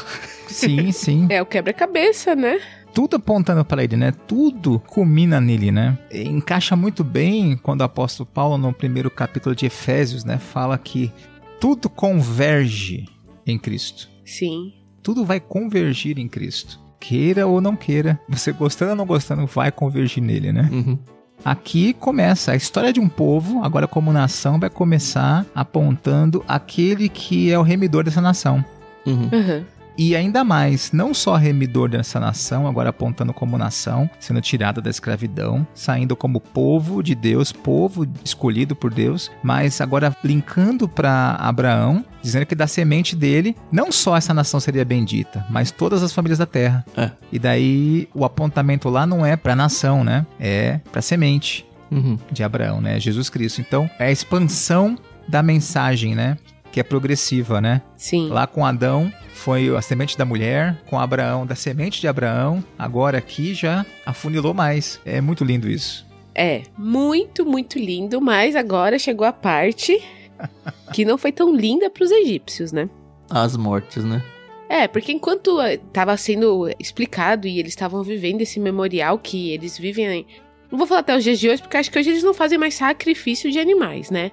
Sim, sim. É o quebra-cabeça, né? Tudo apontando para ele, né? Tudo culmina nele, né? E encaixa muito bem quando o apóstolo Paulo, no primeiro capítulo de Efésios, né, fala que tudo converge em Cristo. Sim. Tudo vai convergir em Cristo. Queira ou não queira, você gostando ou não gostando, vai convergir nele, né? Uhum. Aqui começa a história de um povo, agora como nação, vai começar apontando aquele que é o remidor dessa nação. Uhum. Aham. E ainda mais, não só remidor dessa nação, agora apontando como nação, sendo tirada da escravidão, saindo como povo de Deus, povo escolhido por Deus, mas agora linkando para Abraão, dizendo que da semente dele, não só essa nação seria bendita, mas todas as famílias da terra. É. E daí o apontamento lá não é para nação, né? É para semente Uhum. de Abraão, né? Jesus Cristo. Então, é a expansão da mensagem, né? Que é progressiva, né? Sim. Lá com Adão foi a semente da mulher, com Abraão da semente de Abraão, agora aqui já afunilou mais. É muito lindo isso. É, muito, muito lindo, mas agora chegou a parte que não foi tão linda pros egípcios, né? As mortes, né? É, porque enquanto estava sendo explicado e eles estavam vivendo esse memorial que eles vivem. aí- Não vou falar até os dias de hoje, porque acho que hoje eles não fazem mais sacrifício de animais, né?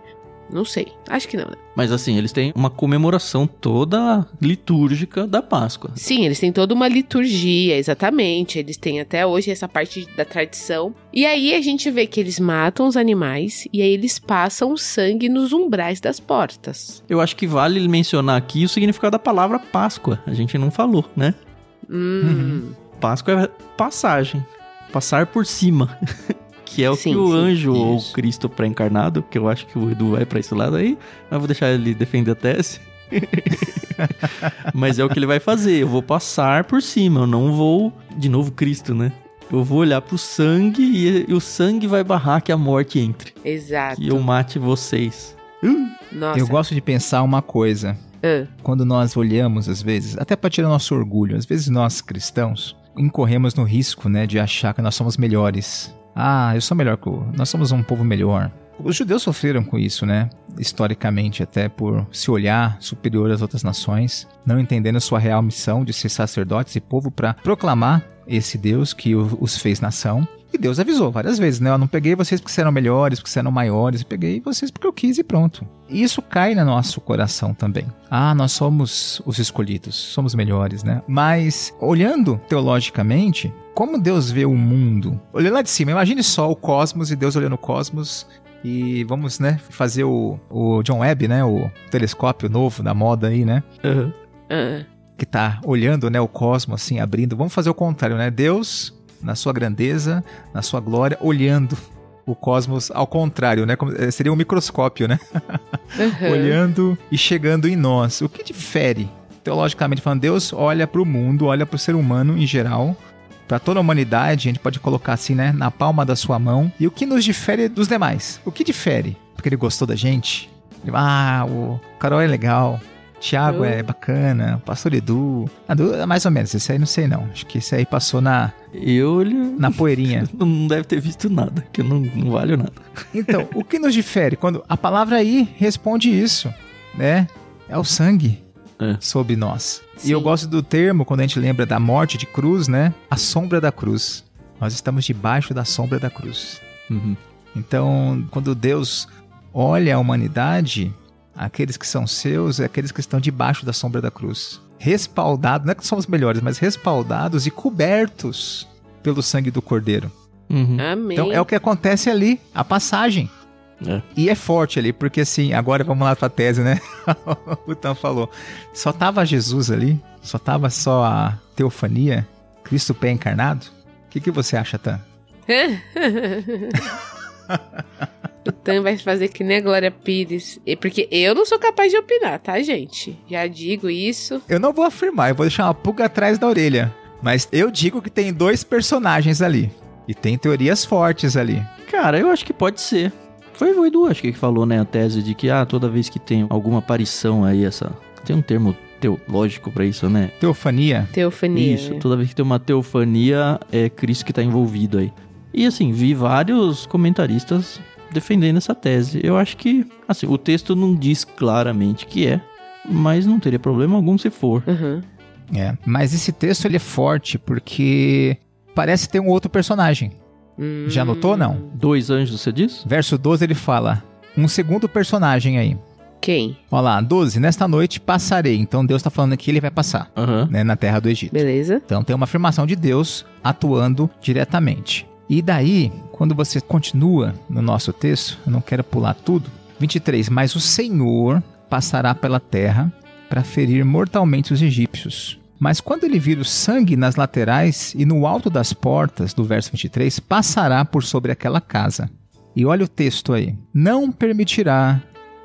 Não sei. Acho que não, né? Mas assim, eles têm uma comemoração toda litúrgica da Páscoa. Sim, eles têm toda uma liturgia, exatamente. Eles têm até hoje essa parte da tradição. E aí a gente vê que eles matam os animais e aí eles passam o sangue nos umbrais das portas. Eu acho que vale mencionar aqui o significado da palavra Páscoa. A gente não falou, né? Hum. Páscoa é passagem. Passar por cima. que é o Sim, que o sim. anjo ou Isso. Cristo pré-encarnado, que eu acho que o Edu vai pra esse lado aí, mas vou deixar ele defender a tese. mas é o que ele vai fazer. Eu vou passar por cima, eu não vou. De novo, Cristo, né? Eu vou olhar pro sangue e, e o sangue vai barrar que a morte entre. Exato. Que eu mate vocês. Nossa. Eu gosto de pensar uma coisa. Ah, Quando nós olhamos, às vezes, até para tirar nosso orgulho, às vezes nós cristãos incorremos no risco, né, de achar que nós somos melhores. Ah, eu sou melhor que o. Nós somos um povo melhor. Os judeus sofreram com isso, né? Historicamente, até por se olhar superior às outras nações, não entendendo sua real missão de ser sacerdotes e povo para proclamar esse Deus que os fez nação. E Deus avisou várias vezes, né? Eu não peguei vocês porque vocês eram melhores, porque vocês eram maiores, eu peguei vocês porque eu quis e pronto. E isso cai no nosso coração também. Ah, nós somos os escolhidos, somos melhores, né? Mas, olhando teologicamente, como Deus vê o mundo? Olhando lá de cima, imagine só o cosmos e Deus olhando o cosmos. E vamos, né, fazer o, o John Webb, né? O telescópio novo da moda aí, né? Aham. ah, que tá olhando, né, o cosmos assim, abrindo. Vamos fazer o contrário, né? Deus, na sua grandeza, na sua glória, olhando o cosmos ao contrário, né? Como, eh, seria um microscópio, né? aham. Olhando e chegando em nós. O que difere? Teologicamente falando, Deus olha para o mundo, olha para o ser humano em geral, para toda a humanidade, a gente pode colocar assim, né, na palma da sua mão. E o que nos difere dos demais? O que difere? Porque ele gostou da gente? Ah, o Carol é legal. Tiago Eu- é bacana, o pastor Edu. Ah, Du- mais ou menos, esse aí não sei não. Acho que esse aí passou na, Eu na poeirinha. não deve ter visto nada, que eu não, não valho nada. Então, o que nos difere? Quando a palavra aí responde isso, né? É o sangue É. sobre nós. Sim. E eu gosto do termo, quando a gente lembra da morte de cruz, né? A sombra da cruz. Nós estamos debaixo da sombra da cruz. Uhum. Então, quando Deus olha a humanidade, aqueles que são seus, é aqueles que estão debaixo da sombra da cruz. Respaldados, não é que somos melhores, mas respaldados e cobertos pelo sangue do Cordeiro. Uhum. Amém. Então é o que acontece ali, a passagem. É. E é forte ali, porque assim, agora vamos lá pra tese, né? o Tan falou. Só tava Jesus ali, só tava só a teofania, Cristo pé encarnado. O que, que você acha, Tan? o Tan vai fazer que nem a Glória Pires. E- Porque eu não sou capaz de opinar, tá, gente? Já digo isso. Eu não vou afirmar, eu vou deixar uma pulga atrás da orelha. Mas eu digo que tem dois personagens ali. E tem teorias fortes ali. Cara, eu acho que pode ser. Foi o Edu, acho que que falou, né, a tese de que, ah, toda vez que tem alguma aparição aí, essa... Tem um termo teológico pra isso, né? Teofania. Teofania. Isso, toda vez que tem uma teofania, é Cristo que tá envolvido aí. E assim, vi vários comentaristas defendendo essa tese. Eu acho que, assim, o texto não diz claramente que é, mas não teria problema algum se for. Uhum. É, mas esse texto ele é forte porque parece ter um outro personagem. Já notou, não? Dois anjos, você diz? Verso 12 ele fala: um segundo personagem aí. Quem? Olha lá, 12, nesta noite passarei. Então Deus está falando que ele vai passar, Aham. né, na terra do Egito. Beleza? Então tem uma afirmação de Deus atuando diretamente. E daí, quando você continua no nosso texto, eu não quero pular tudo. 23, mas o Senhor passará pela terra para ferir mortalmente os egípcios. Mas quando ele vir o sangue nas laterais e no alto das portas, do verso 23, passará por sobre aquela casa. E olha o texto aí. Não permitirá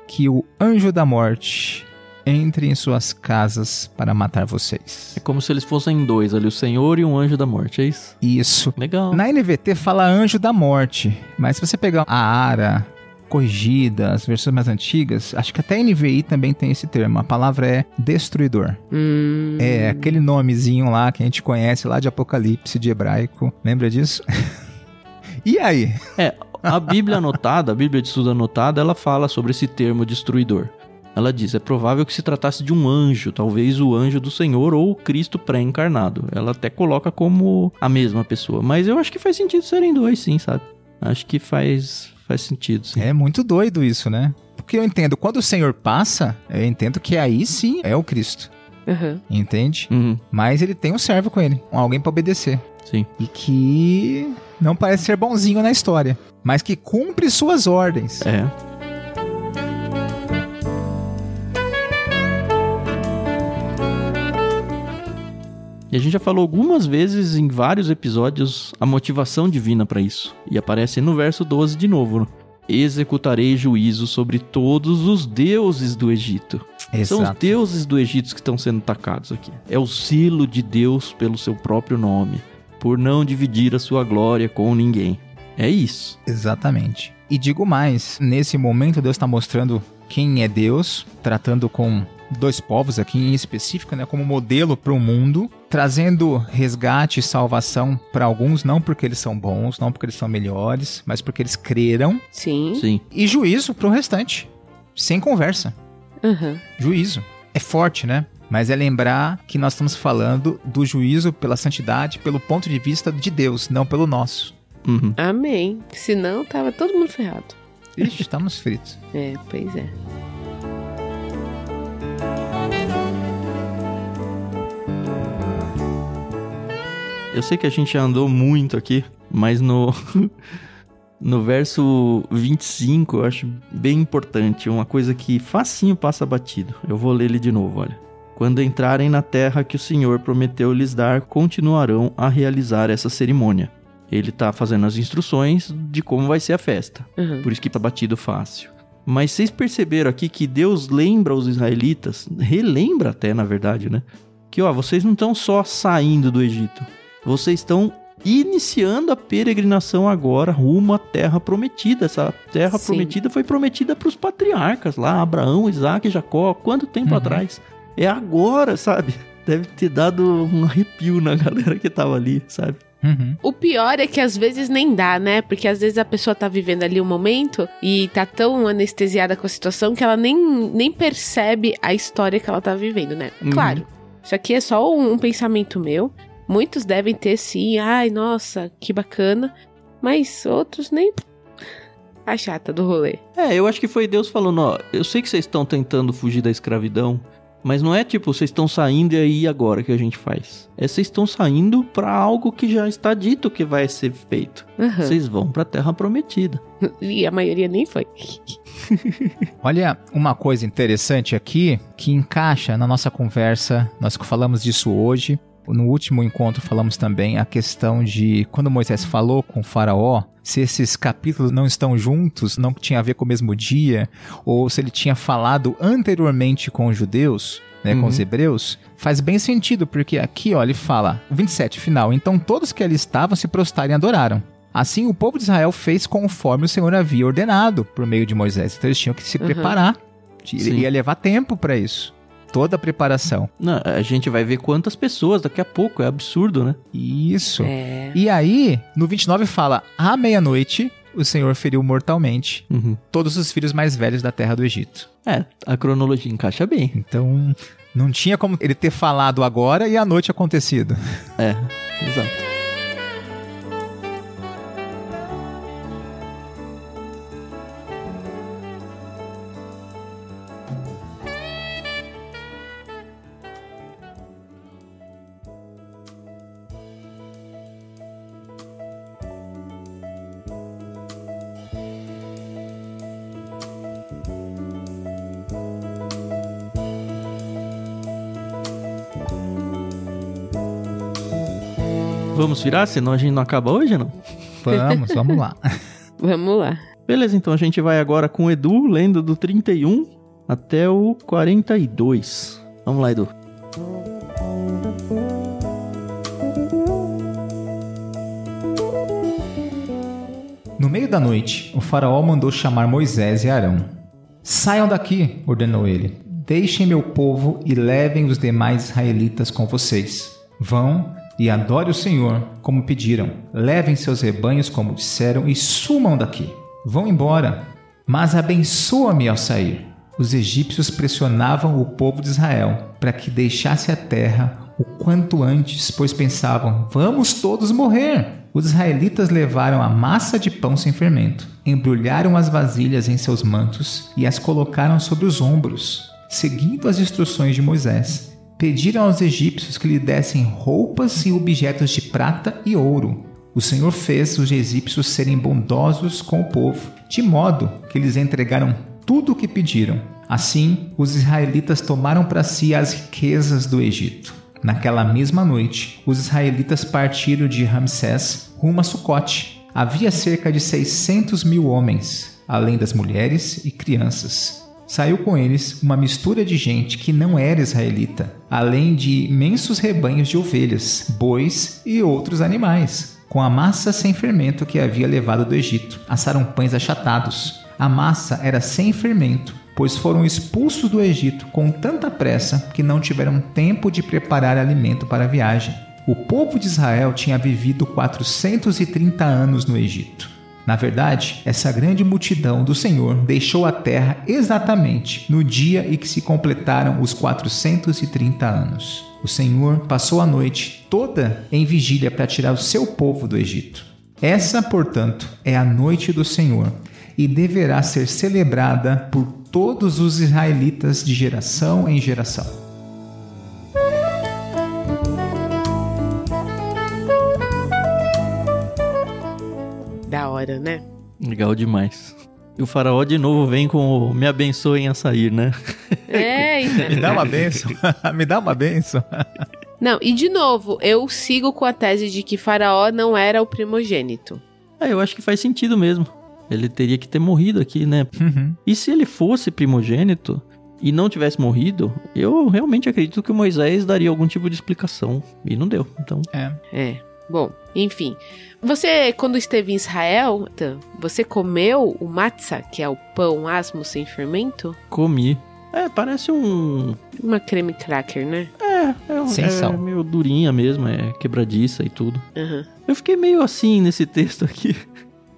que o anjo da morte entre em suas casas para matar vocês. É como se eles fossem dois ali, o Senhor e um anjo da morte, é isso? Isso. Legal. Na NVT fala anjo da morte, mas se você pegar a Ara corrigida, as versões mais antigas, acho que até a NVI também tem esse termo. A palavra é destruidor. Hum, É aquele nomezinho lá que a gente conhece lá de Apocalipse de hebraico. Lembra disso? e aí? É, a Bíblia anotada, a Bíblia de estudo anotada, ela fala sobre esse termo destruidor. Ela diz: é provável que se tratasse de um anjo, talvez o anjo do Senhor ou o Cristo pré-encarnado. Ela até coloca como a mesma pessoa. Mas eu acho que faz sentido serem dois, sim, sabe? Acho que faz, faz sentido, sim. É muito doido isso, né? Porque eu entendo, quando o Senhor passa, eu entendo que aí sim é o Cristo. aham. Entende? Uhum, Mas ele tem um servo com ele, alguém para obedecer. sim. E que não parece ser bonzinho na história, mas que cumpre suas ordens. É. E a gente já falou algumas vezes em vários episódios a motivação divina para isso. E aparece no verso 12 de novo. Executarei juízo sobre todos os deuses do Egito. São os Exato. deuses do Egito que estão sendo atacados aqui. É o selo de Deus pelo seu próprio nome, por não dividir a sua glória com ninguém. É isso. Exatamente. E digo mais, nesse momento Deus está mostrando quem é Deus, tratando com dois povos aqui em específico, né, como modelo para o mundo, trazendo resgate e salvação para alguns, não porque eles são bons, não porque eles são melhores, mas porque eles creram, Sim. Sim. e juízo para o restante, sem conversa. Aham. Juízo. É forte, né? Mas é lembrar que nós estamos falando do juízo pela santidade, pelo ponto de vista de Deus, não pelo nosso. Uhum. Amém. Senão tava todo mundo ferrado. Ixi, estamos fritos. É, pois é. Eu sei que a gente já andou muito aqui, mas no no verso 25 eu acho bem importante, uma coisa que facinho passa batido. Eu vou ler ele de novo, olha. Quando entrarem na terra que o Senhor prometeu lhes dar, continuarão a realizar essa cerimônia. Ele tá fazendo as instruções de como vai ser a festa. Aham. Por isso que tá batido fácil. Mas vocês perceberam aqui que Deus lembra os israelitas, relembra até, na verdade, né? Que, ó, vocês não estão só saindo do Egito. Vocês estão iniciando a peregrinação agora rumo à terra prometida. Essa terra Sim. prometida foi prometida para os patriarcas lá, Abraão, Isaac e Jacó. Quanto tempo Uhum. atrás? É agora, sabe? Deve ter dado um arrepio na galera que tava ali, sabe? Uhum. O pior é que às vezes nem dá, né? Porque às vezes a pessoa tá vivendo ali um momento e tá tão anestesiada com a situação que ela nem, nem percebe a história que ela tá vivendo, né? Uhum. Claro, isso aqui é só um, um pensamento meu. Muitos devem ter sim, ai, nossa, que bacana. Mas outros nem. A chata do rolê. É, eu acho que foi Deus falando, ó, eu sei que vocês estão tentando fugir da escravidão, mas não é tipo, vocês estão saindo e aí agora que a gente faz. É vocês estão saindo pra algo que já está dito que vai ser feito. Aham. Vocês vão pra terra prometida. E a maioria nem foi. Olha uma coisa interessante aqui que encaixa na nossa conversa. Nós falamos disso hoje. No último encontro falamos também a questão de quando Moisés falou com o faraó, se esses capítulos não estão juntos, não tinha a ver com o mesmo dia, ou se ele tinha falado anteriormente com os judeus, né, com Uhum. os hebreus, faz bem sentido, porque aqui ó, ele fala, 27 final, então todos que ali estavam se prostraram e adoraram. Assim o povo de Israel fez conforme o Senhor havia ordenado por meio de Moisés. Então eles tinham que se Uhum. preparar. Ele Sim. ia levar tempo para isso. Toda a preparação. Não, a gente vai ver quantas pessoas daqui a pouco, é absurdo, né? Isso. É. E aí, no 29 fala: à meia-noite, o Senhor feriu mortalmente Uhum. todos os filhos mais velhos da terra do Egito. É, a cronologia encaixa bem. Então, não tinha como ele ter falado agora e a noite acontecido. É, exato. Vamos virar, senão a gente não acaba hoje, não? Vamos, vamos lá. Vamos lá. Beleza, então a gente vai agora com o Edu, lendo do 31 até o 42. Vamos lá, Edu. No meio da noite, o faraó mandou chamar Moisés e Arão. Saiam daqui, ordenou ele. Deixem meu povo e levem os demais israelitas com vocês. Vão e adore o Senhor, como pediram. Levem seus rebanhos, como disseram, e sumam daqui. Vão embora, mas abençoa-me ao sair. Os egípcios pressionavam o povo de Israel para que deixasse a terra o quanto antes, pois pensavam: vamos todos morrer. Os israelitas levaram a massa de pão sem fermento, embrulharam as vasilhas em seus mantos e as colocaram sobre os ombros. Seguindo as instruções de Moisés, pediram aos egípcios que lhe dessem roupas e objetos de prata e ouro. O Senhor fez os egípcios serem bondosos com o povo, de modo que eles entregaram tudo o que pediram. Assim, os israelitas tomaram para si as riquezas do Egito. Naquela mesma noite, os israelitas partiram de Ramsés rumo a Sucote. Havia cerca de 600 mil homens, além das mulheres e crianças. Saiu com eles uma mistura de gente que não era israelita, além de imensos rebanhos de ovelhas, bois e outros animais. Com a massa sem fermento que havia levado do Egito, assaram pães achatados. A massa era sem fermento, pois foram expulsos do Egito com tanta pressa que não tiveram tempo de preparar alimento para a viagem. O povo de Israel tinha vivido 430 anos no Egito. Na verdade, essa grande multidão do Senhor deixou a terra exatamente no dia em que se completaram os 430 anos. O Senhor passou a noite toda em vigília para tirar o seu povo do Egito. Essa, portanto, é a noite do Senhor e deverá ser celebrada por todos os israelitas de geração em geração. Hora, né? Legal demais. E o faraó de novo vem com o me abençoem a sair, né? É, então. Me dá uma benção. Me dá uma benção. Não, e de novo, eu sigo com a tese de que Faraó não era o primogênito. Ah, eu acho que faz sentido mesmo. Ele teria que ter morrido aqui, né? Uhum. E se ele fosse primogênito e não tivesse morrido, eu realmente acredito que o Moisés daria algum tipo de explicação. E não deu. Então, É. É. Bom, enfim. Você, quando esteve em Israel, você comeu o matzah, que é o pão asmo sem fermento? comi. É, parece um. Uma creme cracker, né? É, é, um- Sem é sal. meio durinha mesmo, é quebradiça e tudo. Aham. Eu fiquei meio assim nesse texto aqui.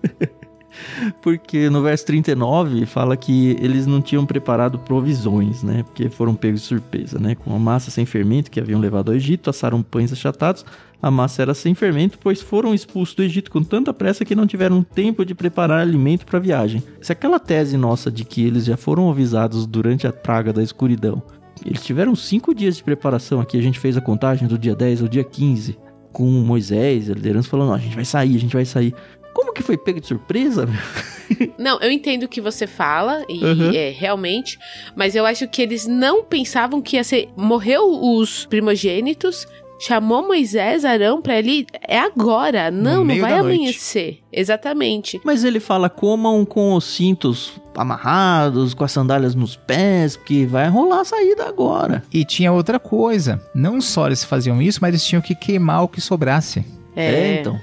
Porque no verso 39 fala que eles não tinham preparado provisões, né? Porque foram pegos de surpresa, né? Com a massa sem fermento que haviam levado ao Egito, assaram pães achatados. A massa era sem fermento, pois foram expulsos do Egito com tanta pressa que não tiveram tempo de preparar alimento para a viagem. Se aquela tese nossa de que eles já foram avisados durante a praga da escuridão, eles tiveram cinco dias de preparação aqui, a gente fez a contagem do dia 10 ao dia 15 com Moisés, a liderança falando, "Ó, a gente vai sair, a gente vai sair. Como que foi pego de surpresa? Não, eu entendo o que você fala, e Uhum. é realmente, mas eu acho que eles não pensavam que ia ser. Morreu os primogênitos, chamou Moisés, Arão pra ele. É agora, não, não vai amanhecer. Exatamente. Mas ele fala, comam com os cintos amarrados, com as sandálias nos pés, porque vai rolar a saída agora. E tinha outra coisa. Não só eles faziam isso, mas eles tinham que queimar o que sobrasse. É, então.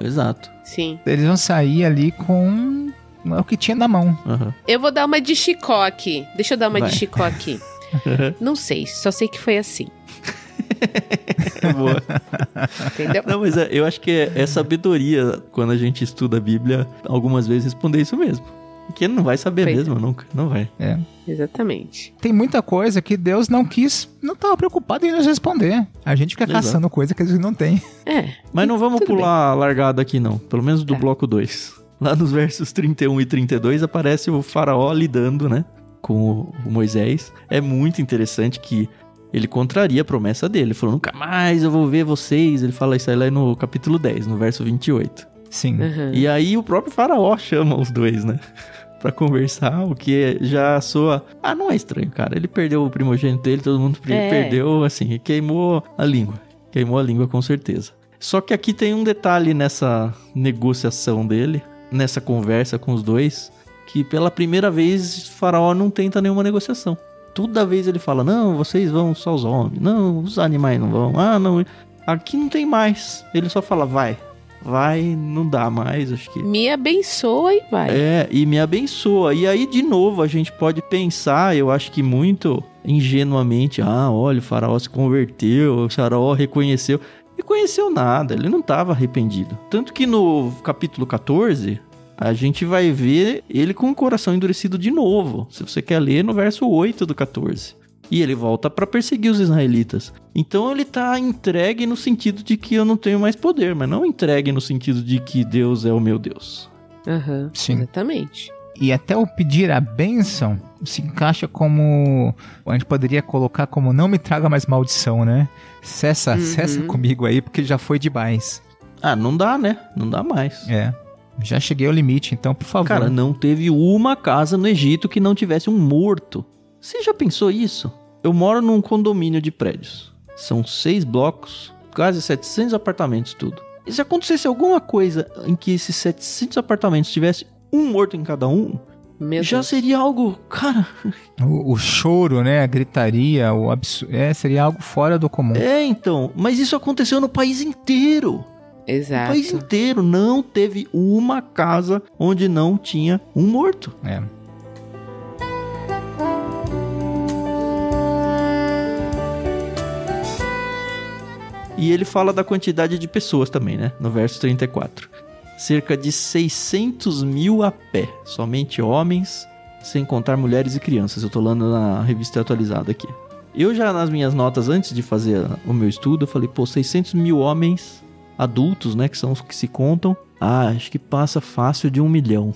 Exato. Sim. Eles vão sair ali com o que tinha na mão. Aham. Eu vou dar uma de Chicó aqui. Deixa eu dar uma Vai. de Chicó aqui. Não sei, só sei que foi assim. boa. Entendeu? Não, mas é, eu acho que é, é sabedoria quando a gente estuda a Bíblia, algumas vezes responder isso mesmo. Porque ele não vai saber Pois mesmo, nunca. Não vai. É. Exatamente. Tem muita coisa que Deus não quis, não estava preocupado em nos responder. A gente fica Exato. caçando coisa que a gente não tem. É. Mas não vamos Tudo pular a largada aqui, não. Pelo menos do Tá. bloco 2. Lá nos versos 31 e 32 aparece o faraó lidando, né? Com o- Moisés. É muito interessante que ele contraria a promessa dele. Ele falou, nunca mais eu vou ver vocês. Ele fala isso aí lá no capítulo 10, no verso 28. Sim. Aham. E aí o próprio faraó chama os dois, né? Pra conversar, o que já soa... Ah, não é estranho, cara. Ele perdeu o primogênito dele, todo mundo É. perdeu, assim, queimou a língua. Queimou a língua, com certeza. Só que aqui tem um detalhe nessa negociação dele, nessa conversa com os dois, que pela primeira vez o faraó não tenta nenhuma negociação. Toda vez ele fala, não, vocês vão só os homens, não, os animais não vão, ah, não... Aqui não tem mais. Ele só fala, vai, vai, não dá mais, acho que... Me abençoa e vai. É, e me abençoa. E aí, de novo, a gente pode pensar, eu acho que muito ingenuamente, ah, olha, o faraó se converteu, o faraó reconheceu. Reconheceu nada, ele não estava arrependido. Tanto que no capítulo 14, a gente vai ver ele com o coração endurecido de novo. Se você quer ler no verso 8 do 14. E ele volta para perseguir os israelitas. Então ele tá entregue no sentido de que eu não tenho mais poder, mas não entregue no sentido de que Deus é o meu Deus. Aham. Sim. Exatamente. E até o pedir a bênção se encaixa como. A gente poderia colocar como não me traga mais maldição, né? Cessa, Uhum. cessa comigo aí, porque já foi demais. Ah, não dá, né? Não dá mais. É. Já cheguei ao limite, então, por favor. Cara, não teve uma casa no Egito que não tivesse um morto. Você já pensou isso? Eu moro num condomínio de prédios. São seis blocos, quase 700 apartamentos, tudo. E se acontecesse alguma coisa em que esses 700 apartamentos tivesse um morto em cada um, Meu já Deus. seria algo, cara. O, o choro, né? A gritaria, o absurdo. É, seria algo fora do comum. É, então. Mas isso aconteceu no país inteiro. No Exato. país inteiro não teve uma casa onde não tinha um morto. É. E ele fala da quantidade de pessoas também, né? No verso 34. Cerca de 600 mil a pé. Somente homens, sem contar mulheres e crianças. Eu tô lendo na revista atualizada aqui. Eu já nas minhas notas, antes de fazer o meu estudo, eu falei, pô, 600 mil homens adultos, né? Que são os que se contam. Ah, acho que passa fácil de um milhão.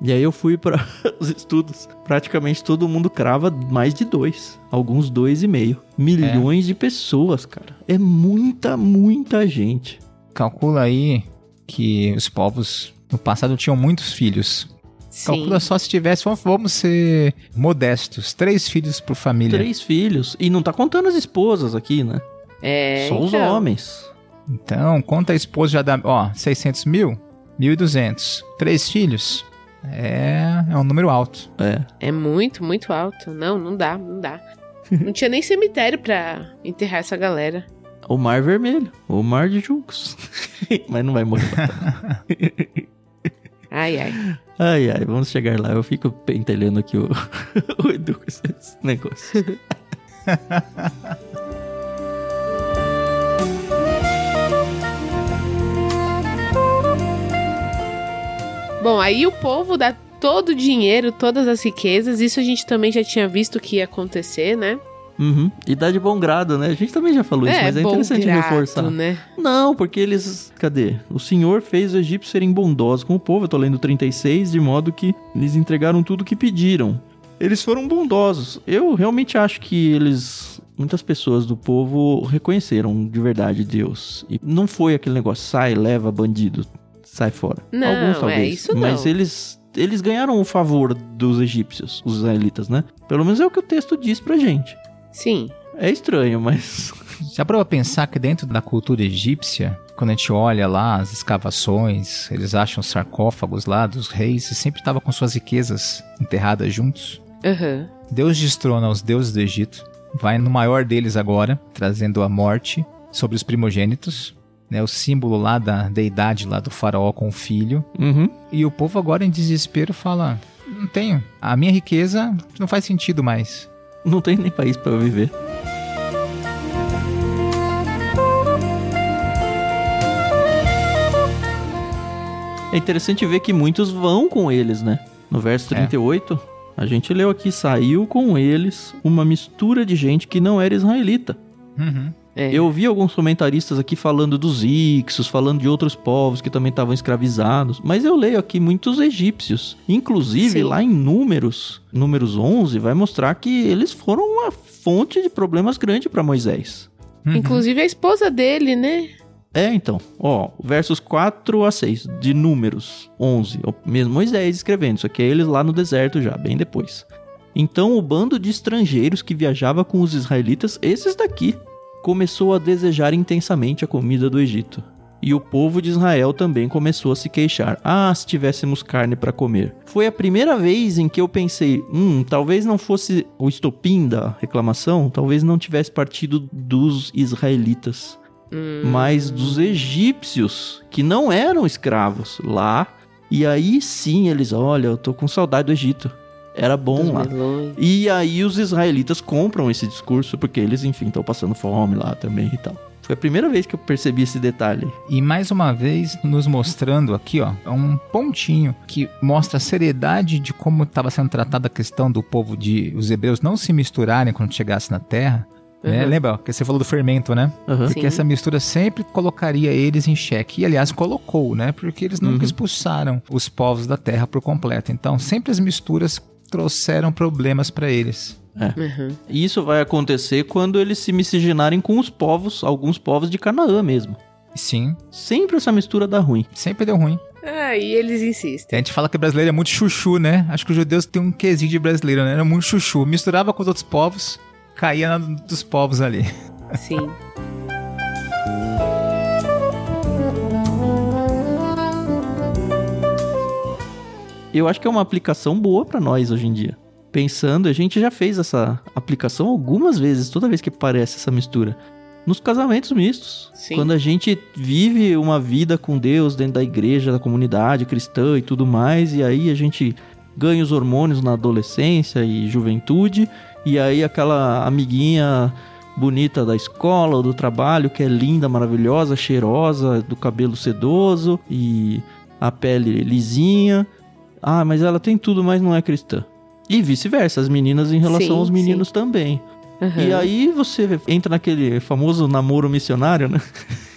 E aí eu fui para os estudos. Praticamente todo mundo crava mais de dois. Alguns dois e meio. Milhões de pessoas, cara. É muita, muita gente. Calcula aí que os povos no passado tinham muitos filhos. Sim. Calcula só se tivesse, vamos- ser modestos, três filhos por família. Três filhos. E não tá contando as esposas aqui, né? É, Só os então, homens. Então, conta a esposa já dá, ó, 600 mil, 1.200. Três filhos, é, é um número alto. É. É muito, muito alto. Não, não dá, não dá. Não tinha nem cemitério pra enterrar essa galera. O Mar Vermelho. O Mar de Juncos. Mas não vai morrer. Ai, ai. ai, ai, vamos chegar lá. Eu fico pentelhando aqui o, o Edu com esses negócios. Bom, aí o povo dá todo o dinheiro, todas as riquezas. Isso a gente também já tinha visto que ia acontecer, né? Uhum. E dá de bom grado, né? A gente também já falou isso, mas é interessante grado, reforçar. né? Não, porque eles. Cadê? O Senhor fez os egípcios serem bondosos com o povo. Eu tô lendo 36, de modo que eles entregaram tudo o que pediram. Eles foram bondosos. Eu realmente acho que eles. Muitas pessoas do povo reconheceram de verdade Deus. E não foi aquele negócio, sai, leva bandido, sai fora. Não, Alguns é talvez. isso não. Mas eles. Eles ganharam o favor dos egípcios, os israelitas, né? Pelo menos é o que o texto diz pra gente. Sim. É estranho, mas. Já para pensar que dentro da cultura egípcia, quando a gente olha lá as escavações, eles acham os sarcófagos lá dos reis e sempre estava com suas riquezas enterradas juntos. Aham. Deus destrona os deuses do Egito, vai no maior deles agora, trazendo a morte sobre os primogênitos, né, o símbolo lá da deidade lá do faraó com o filho. Uhum. E o povo agora em desespero fala: não tenho, a minha riqueza não faz sentido mais. Não tem nem país para viver. É interessante ver que muitos vão com eles, né? No verso 38, é. a gente leu aqui: saiu com eles uma mistura de gente que não era israelita. Uhum. É. Eu vi alguns comentaristas aqui falando dos Ixos, falando de outros povos que também estavam escravizados, mas eu leio aqui muitos egípcios. Inclusive, Sim. lá em Números, Números 11, vai mostrar que eles foram uma fonte de problemas grande para Moisés. Uhum. Inclusive a esposa dele, né? É, então, ó, versos 4 a 6 de Números 11, mesmo Moisés escrevendo, isso aqui é eles lá no deserto já, bem depois. Então o bando de estrangeiros que viajava com os israelitas, esses daqui, começou a desejar intensamente a comida do Egito. E o povo de Israel também começou a se queixar: Ah, se tivéssemos carne para comer. Foi a primeira vez em que eu pensei: hum, talvez não fosse o estopim da reclamação, talvez não tivesse partido dos israelitas, hum. mas dos egípcios, que não eram escravos lá. E aí sim eles: Olha, eu tô com saudade do Egito. Era bom lá. E aí os israelitas compram esse discurso, porque eles, enfim, estão passando fome lá também e tal. Foi a primeira vez que eu percebi esse detalhe. E mais uma vez nos mostrando aqui, ó, um pontinho que mostra a seriedade de como estava sendo tratada a questão do povo de os hebreus não se misturarem quando chegasse na terra. Uhum. Né? Lembra que você falou do fermento, né? Uhum. Porque Sim. essa mistura sempre colocaria eles em xeque. E, aliás, colocou, né? Porque eles nunca uhum. expulsaram os povos da terra por completo. Então, sempre as misturas trouxeram problemas para eles. É. Uhum. E isso vai acontecer quando eles se miscigenarem com os povos, alguns povos de Canaã mesmo. Sim. Sempre essa mistura dá ruim. Sempre deu ruim. Ah, e eles insistem. A gente fala que brasileiro é muito chuchu, né? Acho que os judeus têm um quesinho de brasileiro, né? Era muito chuchu. Misturava com os outros povos, caía na dos povos ali. Sim. eu acho que é uma aplicação boa para nós hoje em dia. Pensando, a gente já fez essa aplicação algumas vezes, toda vez que aparece essa mistura. Nos casamentos mistos. Sim. Quando a gente vive uma vida com Deus dentro da igreja, da comunidade cristã e tudo mais, e aí a gente ganha os hormônios na adolescência e juventude, e aí aquela amiguinha bonita da escola ou do trabalho, que é linda, maravilhosa, cheirosa, do cabelo sedoso e a pele lisinha, ah, mas ela tem tudo, mas não é cristã. E vice-versa, as meninas em relação sim, aos meninos sim. também. Uhum. E aí você entra naquele famoso namoro missionário, né?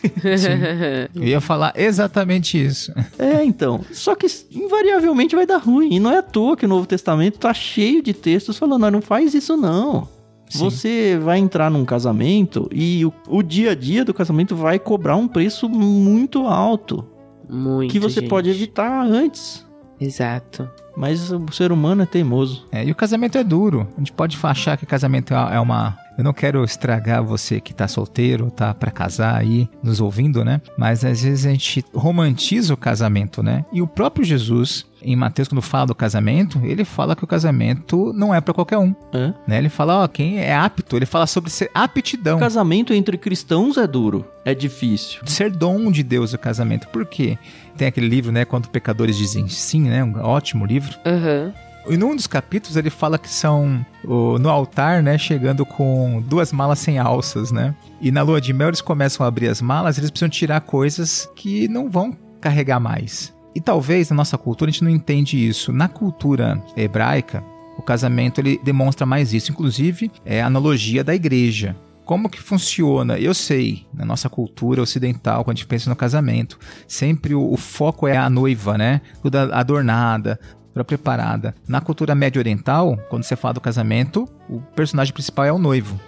Eu ia falar exatamente isso. É, então. Só que invariavelmente vai dar ruim. E não é à toa que o Novo Testamento tá cheio de textos falando, não, não faz isso não. Sim. Você vai entrar num casamento e o, o, dia a dia do casamento vai cobrar um preço muito alto. Muito. Que você gente. pode evitar antes. Exato. Mas o ser humano é teimoso. É, e o casamento é duro. A gente pode achar que casamento é uma eu não quero estragar você que tá solteiro, tá para casar aí, nos ouvindo, né? Mas às vezes a gente romantiza o casamento, né? E o próprio Jesus, em Mateus, quando fala do casamento, ele fala que o casamento não é para qualquer um. É? Né? Ele fala, ó, quem é apto, ele fala sobre ser aptidão. O casamento entre cristãos é duro, é difícil. Ser dom de Deus o casamento. Por quê? Tem aquele livro, né, Quando Pecadores Dizem Sim, né? Um ótimo livro. Uhum. E num dos capítulos ele fala que são o, no altar, né, chegando com duas malas sem alças, né? E na lua de mel eles começam a abrir as malas, eles precisam tirar coisas que não vão carregar mais. E talvez na nossa cultura a gente não entende isso. Na cultura hebraica, o casamento ele demonstra mais isso, inclusive é a analogia da igreja. Como que funciona? Eu sei, na nossa cultura ocidental, quando a gente pensa no casamento, sempre o, o foco é a noiva, né? Toda adornada, para preparada. Na cultura médio oriental, quando você fala do casamento, o personagem principal é o noivo.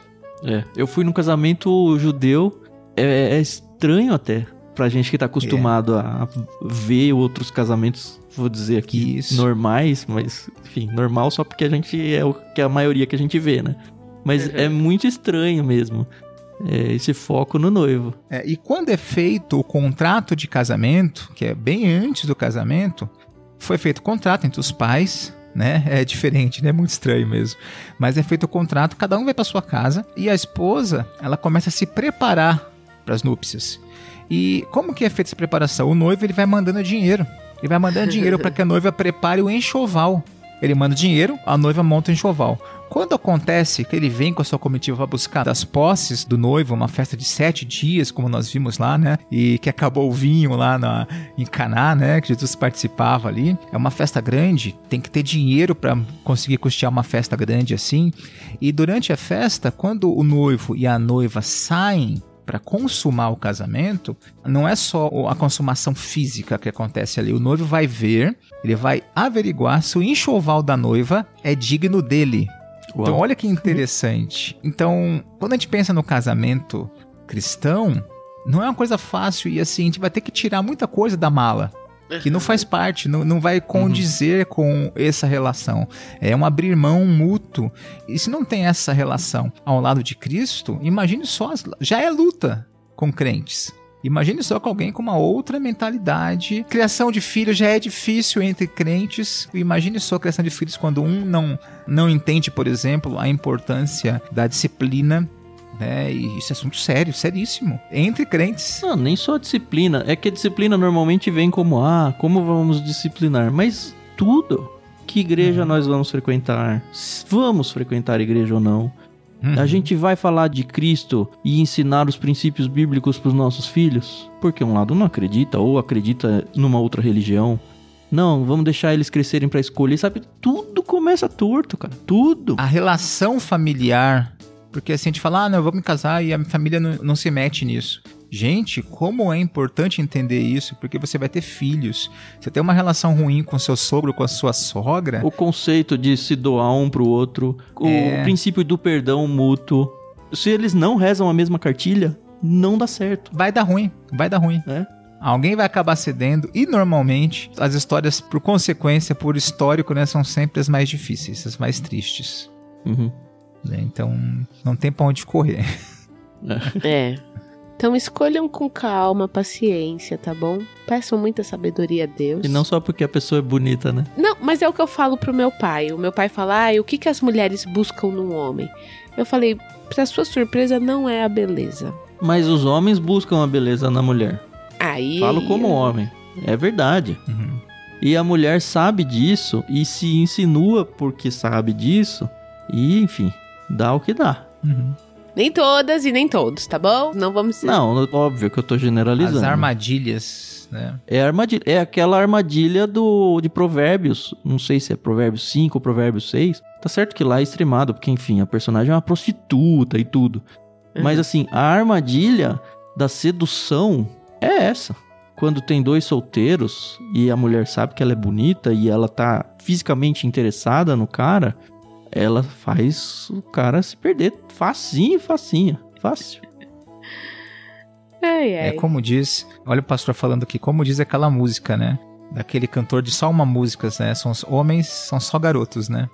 É, eu fui num casamento judeu, é, é estranho até pra gente que tá acostumado é. a ver outros casamentos, vou dizer aqui, Isso. normais, mas enfim, normal só porque a gente é o que é a maioria que a gente vê, né? Mas uhum. é muito estranho mesmo. É, esse foco no noivo. É, e quando é feito o contrato de casamento, que é bem antes do casamento, foi feito o contrato entre os pais, né? É diferente, né? É muito estranho mesmo. Mas é feito o contrato, cada um vai para sua casa e a esposa, ela começa a se preparar para as núpcias. E como que é feita essa preparação? O noivo ele vai mandando dinheiro. Ele vai mandando dinheiro para que a noiva prepare o enxoval. Ele manda dinheiro, a noiva monta o enxoval. Quando acontece que ele vem com a sua comitiva para buscar das posses do noivo, uma festa de sete dias, como nós vimos lá, né? E que acabou o vinho lá na, em Caná, né? Que Jesus participava ali. É uma festa grande, tem que ter dinheiro para conseguir custear uma festa grande assim. E durante a festa, quando o noivo e a noiva saem para consumar o casamento, não é só a consumação física que acontece ali. O noivo vai ver, ele vai averiguar se o enxoval da noiva é digno dele. Uau. Então, olha que interessante. Então, quando a gente pensa no casamento cristão, não é uma coisa fácil e assim, a gente vai ter que tirar muita coisa da mala que não faz parte, não, não vai condizer uhum. com essa relação. É um abrir mão mútuo. E se não tem essa relação ao lado de Cristo, imagine só, já é luta com crentes. Imagine só com alguém com uma outra mentalidade. Criação de filhos já é difícil entre crentes. Imagine só a criação de filhos quando um não, não entende, por exemplo, a importância da disciplina né? E isso é assunto sério, seríssimo. Entre crentes. Não, nem só disciplina. É que a disciplina normalmente vem como, ah, como vamos disciplinar? Mas tudo. Que igreja uhum. nós vamos frequentar? Vamos frequentar igreja ou não? Uhum. A gente vai falar de Cristo e ensinar os princípios bíblicos para os nossos filhos? Porque um lado não acredita ou acredita numa outra religião. Não, vamos deixar eles crescerem para escolher, sabe? Tudo começa torto, cara. Tudo. A relação familiar porque assim, a gente fala, ah, não, eu vou me casar e a minha família não, não se mete nisso. Gente, como é importante entender isso, porque você vai ter filhos. Você tem uma relação ruim com seu sogro, com a sua sogra. O conceito de se doar um pro outro, é... o princípio do perdão mútuo. Se eles não rezam a mesma cartilha, não dá certo. Vai dar ruim, vai dar ruim. É? Alguém vai acabar cedendo e normalmente as histórias, por consequência, por histórico, né, são sempre as mais difíceis, as mais tristes. Uhum. Né? Então não tem pra onde correr. É. Então escolham com calma, paciência, tá bom? Peçam muita sabedoria a Deus. E não só porque a pessoa é bonita, né? Não, mas é o que eu falo pro meu pai. O meu pai fala: ah, o que, que as mulheres buscam num homem? Eu falei: pra sua surpresa, não é a beleza. Mas os homens buscam a beleza na mulher. Aí. Falo como homem. É verdade. Uhum. E a mulher sabe disso e se insinua porque sabe disso. E, enfim, dá o que dá. Uhum. Nem todas e nem todos, tá bom? Não vamos ser. Não, óbvio que eu tô generalizando. As armadilhas, né? É armadilha, é aquela armadilha do de Provérbios, não sei se é Provérbios 5 ou Provérbios 6. Tá certo que lá é extremado, porque enfim, a personagem é uma prostituta e tudo. Uhum. Mas assim, a armadilha da sedução é essa. Quando tem dois solteiros e a mulher sabe que ela é bonita e ela tá fisicamente interessada no cara, ela faz o cara se perder facinho, facinho, fácil. Ai, ai. É como diz, olha o pastor falando aqui, como diz aquela música, né? Daquele cantor de só uma música, né? São os homens, são só garotos, né?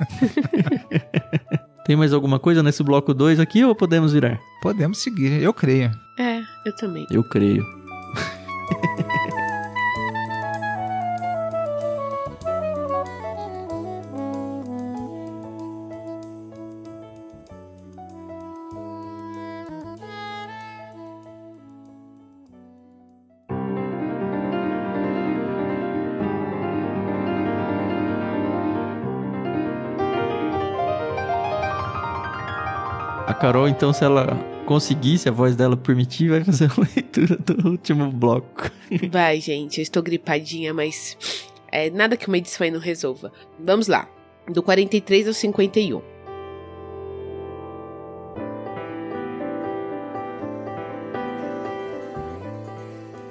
Tem mais alguma coisa nesse bloco 2 aqui ou podemos virar? Podemos seguir, eu creio. É, eu também. Eu creio. Carol, então, se ela conseguir, se a voz dela permitir, vai fazer a leitura do último bloco. Vai, gente, eu estou gripadinha, mas é nada que uma edição aí não resolva. Vamos lá, do 43 ao 51.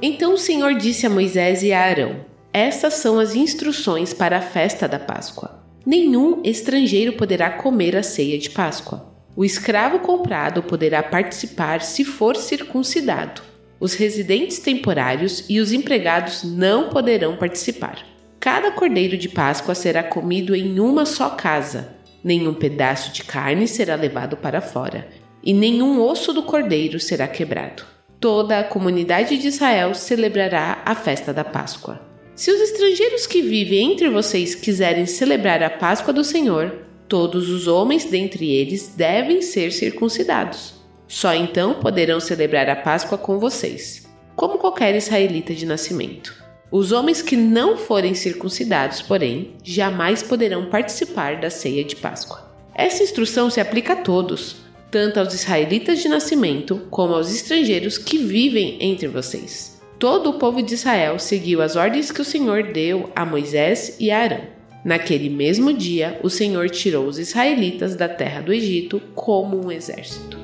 Então o Senhor disse a Moisés e a Arão: Estas são as instruções para a festa da Páscoa. Nenhum estrangeiro poderá comer a ceia de Páscoa. O escravo comprado poderá participar se for circuncidado. Os residentes temporários e os empregados não poderão participar. Cada cordeiro de Páscoa será comido em uma só casa. Nenhum pedaço de carne será levado para fora, e nenhum osso do cordeiro será quebrado. Toda a comunidade de Israel celebrará a festa da Páscoa. Se os estrangeiros que vivem entre vocês quiserem celebrar a Páscoa do Senhor, Todos os homens dentre eles devem ser circuncidados. Só então poderão celebrar a Páscoa com vocês, como qualquer israelita de nascimento. Os homens que não forem circuncidados, porém, jamais poderão participar da ceia de Páscoa. Essa instrução se aplica a todos, tanto aos israelitas de nascimento como aos estrangeiros que vivem entre vocês. Todo o povo de Israel seguiu as ordens que o Senhor deu a Moisés e a Arão. Naquele mesmo dia, o Senhor tirou os israelitas da terra do Egito como um exército.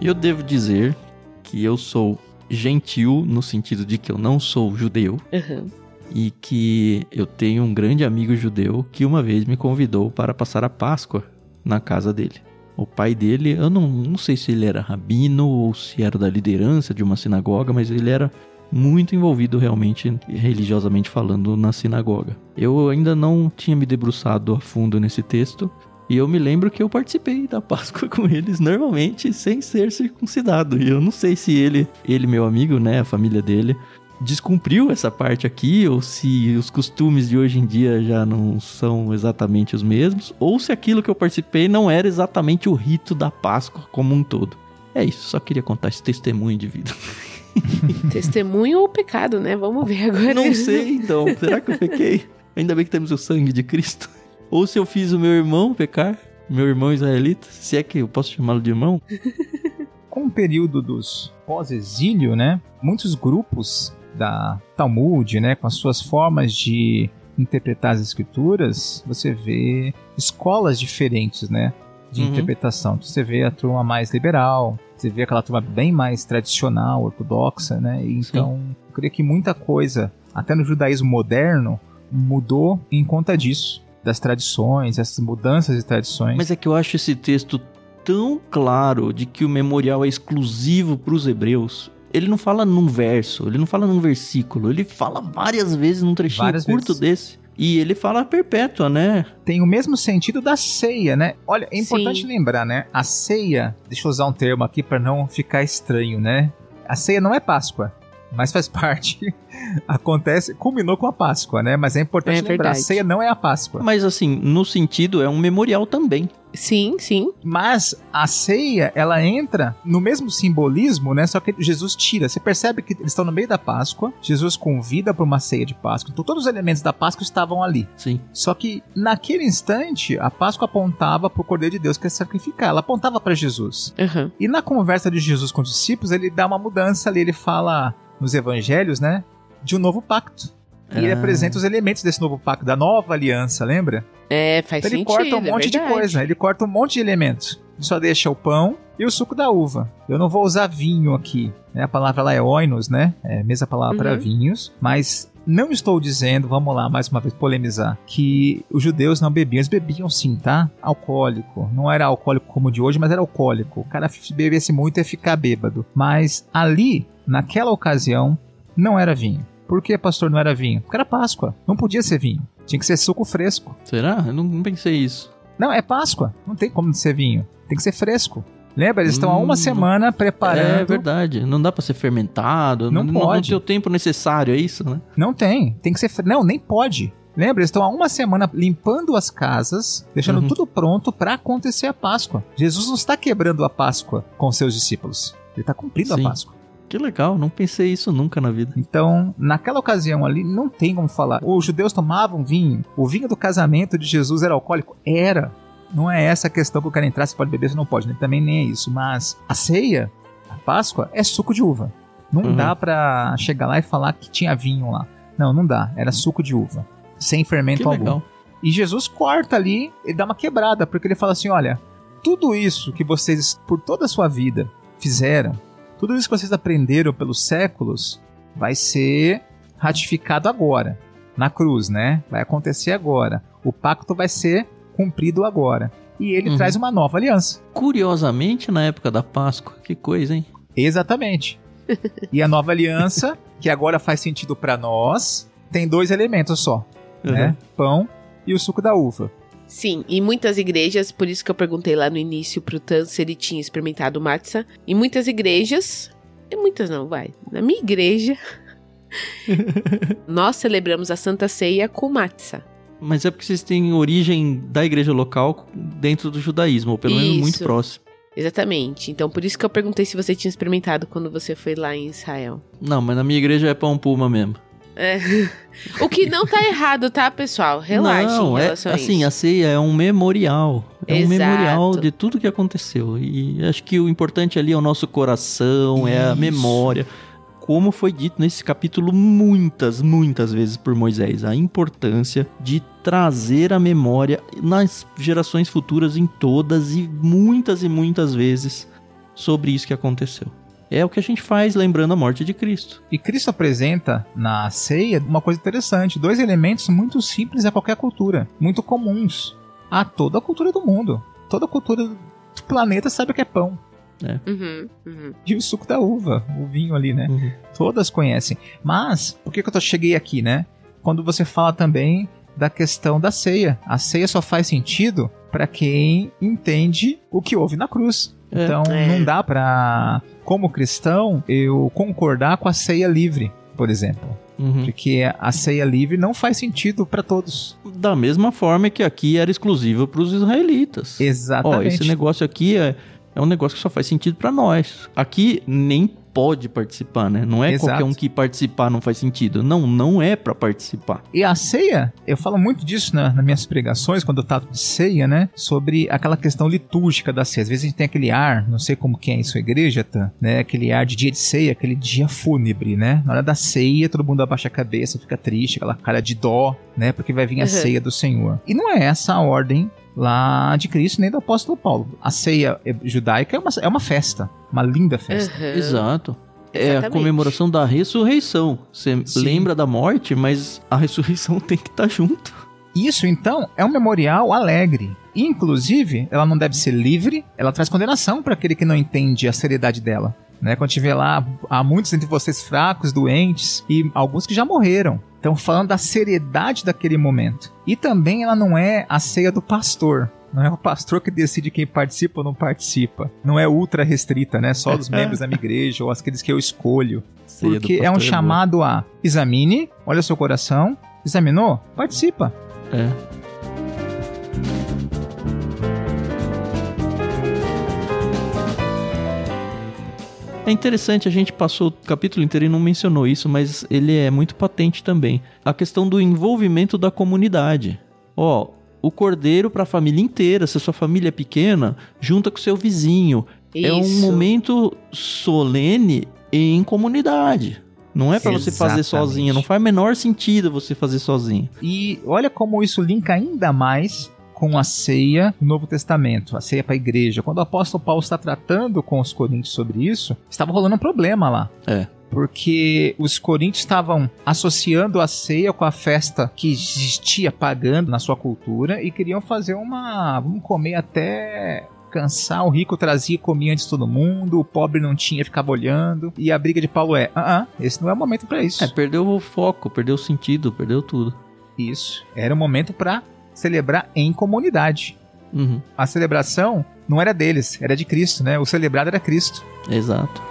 Eu devo dizer que eu sou gentil no sentido de que eu não sou judeu. Uhum. E que eu tenho um grande amigo judeu que uma vez me convidou para passar a Páscoa na casa dele. O pai dele, eu não, não sei se ele era rabino ou se era da liderança de uma sinagoga, mas ele era muito envolvido realmente, religiosamente falando, na sinagoga. Eu ainda não tinha me debruçado a fundo nesse texto, e eu me lembro que eu participei da Páscoa com eles normalmente sem ser circuncidado. E eu não sei se ele, ele meu amigo, né, a família dele, descumpriu essa parte aqui, ou se os costumes de hoje em dia já não são exatamente os mesmos, ou se aquilo que eu participei não era exatamente o rito da Páscoa como um todo. É isso, só queria contar esse testemunho de vida. Testemunho ou pecado, né? Vamos ver agora. Não sei, então. Será que eu pequei? Ainda bem que temos o sangue de Cristo. Ou se eu fiz o meu irmão pecar, meu irmão israelita, se é que eu posso chamá-lo de irmão. Com o período dos pós-exílio, né? Muitos grupos da Talmud, né, com as suas formas de interpretar as escrituras, você vê escolas diferentes, né, de uhum. interpretação. Então, você vê a turma mais liberal, você vê aquela turma bem mais tradicional, ortodoxa, né? E então, Sim. eu creio que muita coisa, até no judaísmo moderno, mudou em conta disso, das tradições, essas mudanças de tradições. Mas é que eu acho esse texto tão claro de que o memorial é exclusivo para os hebreus ele não fala num verso, ele não fala num versículo, ele fala várias vezes num trechinho várias curto vezes. desse. E ele fala perpétua, né? Tem o mesmo sentido da ceia, né? Olha, é importante Sim. lembrar, né? A ceia, deixa eu usar um termo aqui para não ficar estranho, né? A ceia não é Páscoa, mas faz parte. Acontece, culminou com a Páscoa, né? Mas é importante é lembrar, a ceia não é a Páscoa. Mas assim, no sentido, é um memorial também. Sim, sim. Mas a ceia, ela entra no mesmo simbolismo, né? Só que Jesus tira. Você percebe que eles estão no meio da Páscoa. Jesus convida para uma ceia de Páscoa. Então todos os elementos da Páscoa estavam ali. Sim. Só que naquele instante, a Páscoa apontava para o Cordeiro de Deus que ia sacrificar. Ela apontava para Jesus. Uhum. E na conversa de Jesus com os discípulos, ele dá uma mudança ali. Ele fala nos evangelhos, né? De um novo pacto. E ele ah. apresenta os elementos desse novo pacto, da nova aliança, lembra? É, faz então ele sentido. Ele corta um é monte de coisa, ele corta um monte de elementos. Ele só deixa o pão e o suco da uva. Eu não vou usar vinho aqui. Né? A palavra lá é oinos, né? É a mesma palavra uhum. para vinhos. Mas não estou dizendo, vamos lá, mais uma vez polemizar, que os judeus não bebiam. Eles bebiam sim, tá? Alcoólico. Não era alcoólico como o de hoje, mas era alcoólico. O cara bebesse muito ia ficar bêbado. Mas ali, naquela ocasião, não era vinho. Por que, pastor, não era vinho? Porque era Páscoa. Não podia ser vinho. Tinha que ser suco fresco. Será? Eu não pensei isso. Não, é Páscoa. Não tem como ser vinho. Tem que ser fresco. Lembra? Eles estão há uma hum, semana preparando. É verdade. Não dá para ser fermentado. Não, não pode. Não tem o tempo necessário, é isso, né? Não tem. Tem que ser. Não, nem pode. Lembra? Eles estão há uma semana limpando as casas, deixando uhum. tudo pronto para acontecer a Páscoa. Jesus não está quebrando a Páscoa com seus discípulos. Ele está cumprindo Sim. a Páscoa. Que legal, não pensei isso nunca na vida. Então, naquela ocasião ali, não tem como falar. Os judeus tomavam vinho. O vinho do casamento de Jesus era alcoólico? Era. Não é essa a questão que eu quero entrar, se pode beber, se não pode. Né? Também nem é isso. Mas a ceia, a Páscoa, é suco de uva. Não uhum. dá pra chegar lá e falar que tinha vinho lá. Não, não dá. Era suco de uva. Sem fermento que algum. Legal. E Jesus corta ali e dá uma quebrada, porque ele fala assim: olha, tudo isso que vocês, por toda a sua vida, fizeram, tudo isso que vocês aprenderam pelos séculos vai ser ratificado agora, na cruz, né? Vai acontecer agora. O pacto vai ser cumprido agora. E ele uhum. traz uma nova aliança. Curiosamente, na época da Páscoa, que coisa, hein? Exatamente. e a nova aliança, que agora faz sentido para nós, tem dois elementos só, uhum. né? Pão e o suco da uva. Sim, e muitas igrejas, por isso que eu perguntei lá no início pro Tan se ele tinha experimentado matza. Em muitas igrejas, e muitas não, vai. Na minha igreja, nós celebramos a Santa Ceia com matza. Mas é porque vocês têm origem da igreja local dentro do judaísmo, ou pelo menos muito próximo. Exatamente. Então, por isso que eu perguntei se você tinha experimentado quando você foi lá em Israel. Não, mas na minha igreja é pão puma mesmo. É. O que não tá errado, tá, pessoal? Relaxa não, é, assim, isso. a ceia é um memorial. É um Exato. memorial de tudo que aconteceu. E acho que o importante ali é o nosso coração, é a Isso. memória. Como foi dito nesse capítulo muitas, muitas vezes por Moisés, a importância de trazer a memória nas gerações futuras em todas e muitas e muitas vezes sobre isso que aconteceu. É o que a gente faz lembrando a morte de Cristo. E Cristo apresenta na ceia uma coisa interessante: dois elementos muito simples a qualquer cultura, muito comuns a toda a cultura do mundo. Toda a cultura do planeta sabe o que é pão. Uhum, uhum. E o suco da uva, o vinho ali, né? Uhum. Todas conhecem. Mas, por que, que eu tô- cheguei aqui, né? Quando você fala também da questão da ceia. A ceia só faz sentido para quem entende o que houve na cruz. É. Então, É. não dá pra, como cristão, eu concordar com a ceia livre, por exemplo. Uhum. Porque a ceia livre não faz sentido para todos. Da mesma forma que aqui era exclusivo para os israelitas. Ó, Exatamente. esse negócio aqui é, é um negócio que só faz sentido pra nós. Aqui nem pode participar, né? Não é Exato. qualquer um que participar não faz sentido. Não, não é pra participar. E a ceia, eu falo muito disso na- nas minhas pregações, quando eu trato de ceia, né? Sobre aquela questão litúrgica da ceia. Às vezes a gente tem aquele ar, não sei como que é em sua igreja, tá? né? Aquele ar de dia de ceia, aquele dia fúnebre, né? Na hora da ceia, todo mundo abaixa a cabeça, fica triste, aquela cara de dó, né? Porque vai vir a Uhum. ceia do Senhor. E não é essa a ordem lá de Cristo nem do apóstolo Paulo. A ceia judaica é uma, é uma festa, uma linda festa. Uhum. Exato. É a comemoração da ressurreição. Você Sim. lembra da morte, mas a ressurreição tem que estar junto. Isso, então, é um memorial alegre. Inclusive, ela não deve ser livre, ela traz condenação para aquele que não entende a seriedade dela. Né? Quando tiver lá, há muitos entre vocês fracos, doentes e alguns que já morreram. Então, falando da seriedade daquele momento. E também ela não é a ceia do pastor. Não é o pastor que decide quem participa ou não participa. Não é ultra restrita, né? Só dos membros da minha igreja ou aqueles que eu escolho. Ceia Porque é um boa. chamado a examine, olha o seu coração, examinou, participa. É. interessante, a gente passou o capítulo inteiro e não mencionou isso, mas ele é muito patente também. A questão do envolvimento da comunidade. Ó, o cordeiro para a família inteira, se a sua família é pequena, junta com o seu vizinho. É um Isso. momento solene em comunidade. Não é para você fazer sozinho, não faz o menor sentido você fazer sozinho. E olha como isso linka ainda mais com a ceia do Novo Testamento, a ceia para a igreja. Quando o apóstolo Paulo está tratando com os coríntios sobre isso, estava rolando um problema lá. É. Porque os coríntios estavam associando a ceia com a festa que existia pagando na sua cultura e queriam fazer uma. Vamos comer até cansar. O rico trazia e comia antes de todo mundo, o pobre não tinha, ficava olhando. E a briga de Paulo é: ah, ah esse não é o momento para isso. É, perdeu o foco, perdeu o sentido, perdeu tudo. Isso. Era um momento para celebrar em comunidade. Uhum, A celebração não era deles, era de Cristo, né? O celebrado era Cristo. exato.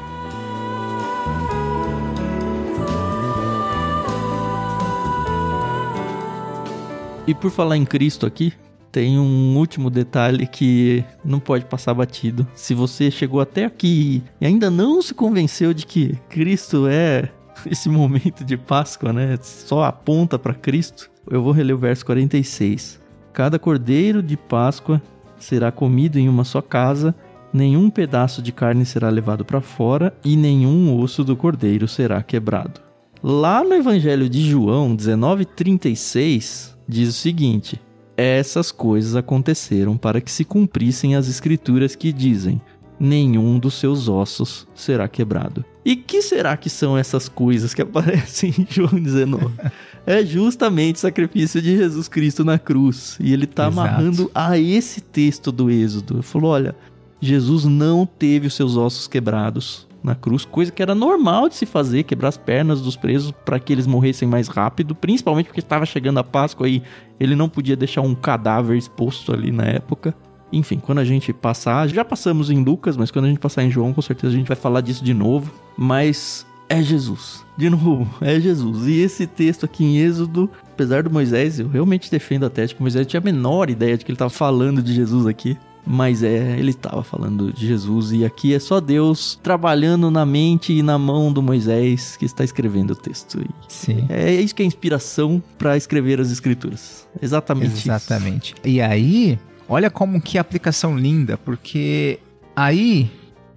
E por falar em Cristo aqui, tem um último detalhe que não pode passar batido. Se você chegou até aqui e ainda não se convenceu de que Cristo é esse momento de Páscoa, né? Só aponta para Cristo. Eu vou reler o verso 46. Cada cordeiro de Páscoa será comido em uma só casa, nenhum pedaço de carne será levado para fora e nenhum osso do cordeiro será quebrado. Lá no Evangelho de João 19:36 diz o seguinte: Essas coisas aconteceram para que se cumprissem as escrituras que dizem: nenhum dos seus ossos será quebrado. E que será que são essas coisas que aparecem em João 19? É justamente o sacrifício de Jesus Cristo na cruz. E ele está amarrando a esse texto do Êxodo. Ele falou: olha, Jesus não teve os seus ossos quebrados na cruz, coisa que era normal de se fazer, quebrar as pernas dos presos para que eles morressem mais rápido, principalmente porque estava chegando a Páscoa e ele não podia deixar um cadáver exposto ali na época. Enfim, quando a gente passar, já passamos em Lucas, mas quando a gente passar em João, com certeza a gente vai falar disso de novo. Mas é Jesus. De novo, é Jesus. E esse texto aqui em Êxodo, apesar do Moisés, eu realmente defendo a tese que Moisés tinha a menor ideia de que ele estava falando de Jesus aqui. Mas é, ele estava falando de Jesus e aqui é só Deus trabalhando na mente e na mão do Moisés que está escrevendo o texto. E Sim. é isso que é inspiração para escrever as escrituras. Exatamente. isso. Exatamente. E aí, olha como que aplicação linda, porque aí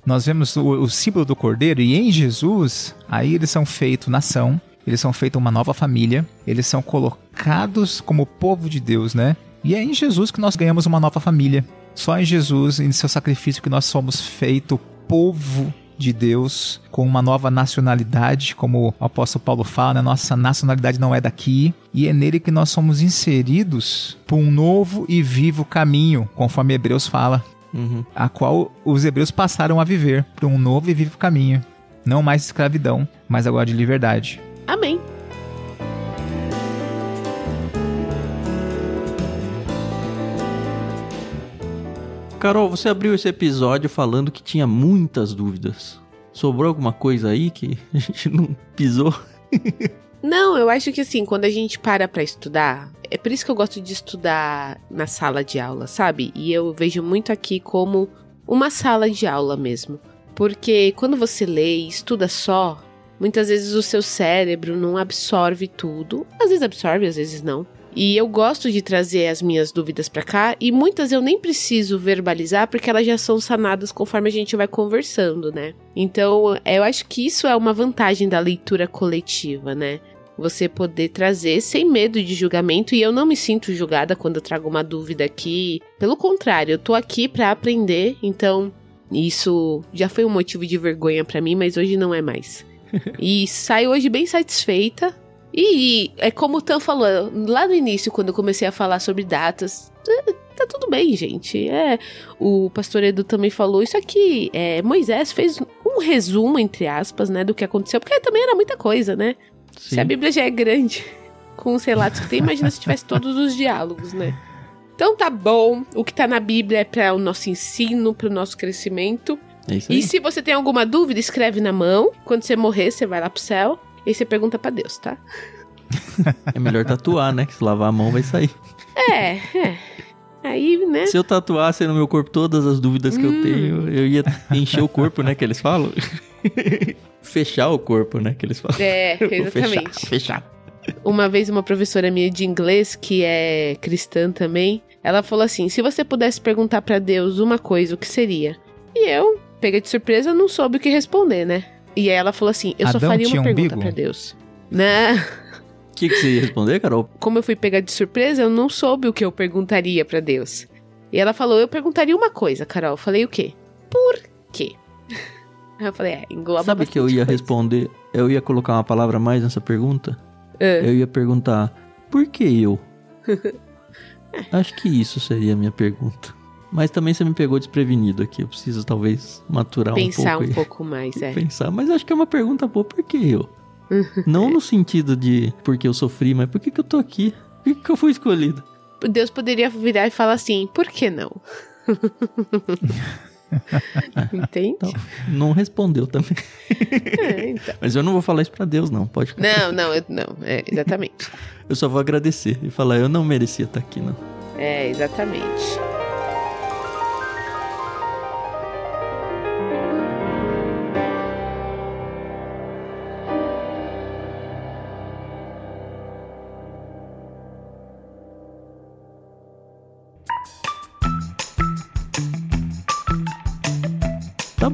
nós vemos o, o símbolo do cordeiro e em Jesus, aí eles são feitos nação, eles são feitos uma nova família, eles são colocados como povo de Deus, né? E é em Jesus que nós ganhamos uma nova família. Só em Jesus em seu sacrifício que nós somos feito povo de Deus com uma nova nacionalidade, como o apóstolo Paulo fala, né? nossa nacionalidade não é daqui, e é nele que nós somos inseridos por um novo e vivo caminho, conforme Hebreus fala, Uhum. a qual os hebreus passaram a viver por um novo e vivo caminho, não mais escravidão, mas agora de liberdade. Amém. Carol, você abriu esse episódio falando que tinha muitas dúvidas. Sobrou alguma coisa aí que a gente não pisou? Não, eu acho que assim, quando a gente para pra estudar, é por isso que eu gosto de estudar na sala de aula, sabe? E eu vejo muito aqui como uma sala de aula mesmo. Porque quando você lê e estuda só, muitas vezes o seu cérebro não absorve tudo. Às vezes absorve, às vezes não. E eu gosto de trazer as minhas dúvidas pra cá e muitas eu nem preciso verbalizar porque elas já são sanadas conforme a gente vai conversando, né? Então, eu acho que isso é uma vantagem da leitura coletiva, né? Você poder trazer sem medo de julgamento e eu não me sinto julgada quando eu trago uma dúvida aqui. Pelo contrário, eu tô aqui pra aprender, então isso já foi um motivo de vergonha pra mim, mas hoje não é mais. e saio hoje bem satisfeita. E, é como o Tan falou lá no início, quando eu comecei a falar sobre datas. é, Tá tudo bem, gente. É, o pastor Edu também falou isso aqui. É, Moisés fez um resumo, entre aspas, né, do que aconteceu, porque também era muita coisa, né? Se a Bíblia já é grande, com os relatos que tem, imagina se tivesse todos os diálogos, né? Então tá bom, o que tá na Bíblia é para o nosso ensino, para o nosso crescimento. É isso aí. E se você tem alguma dúvida, escreve na mão. Quando você morrer, você vai lá pro céu. E aí você pergunta pra Deus, tá? É melhor tatuar, né? Que se lavar a mão vai sair. É, é. Aí, né? Se eu tatuasse no meu corpo todas as dúvidas que eu tenho, eu ia encher o corpo, né? Que eles falam. Fechar o corpo, né? Que eles falam. É, exatamente. Fechar, fechar. Uma vez uma professora minha de inglês, que é cristã também, ela falou assim: se você pudesse perguntar pra Deus uma coisa, o que seria? E eu, pega de surpresa, não soube o que responder, né? E aí ela falou assim: eu só Adão faria uma pergunta umbigo? pra Deus. Né? O que, que você ia responder, Carol? Como eu fui pegar de surpresa, eu não soube o que eu perguntaria pra Deus. E ela falou: eu perguntaria uma coisa, Carol. Eu falei o quê? Por quê? Eu falei: é, engloba Sabe que eu ia coisa. responder? Eu ia colocar uma palavra a mais nessa pergunta? É. Eu ia perguntar, por que eu? Acho que isso seria a minha pergunta. Mas também você me pegou desprevenido aqui. Eu preciso talvez maturar Pensar um pouco. um aí. pouco mais, é. Pensar, mas acho que é uma pergunta boa, por que eu? Não no sentido de porque eu sofri, mas por que, que eu tô aqui? Por que, que eu fui escolhido? Deus poderia virar e falar assim: por que não? Entende? Então, não respondeu também. É, então. Mas eu não vou falar isso pra Deus, não. Pode ficar. Não, não, eu- não, é, exatamente. Eu só vou agradecer e falar, eu não merecia estar aqui, não. É, exatamente.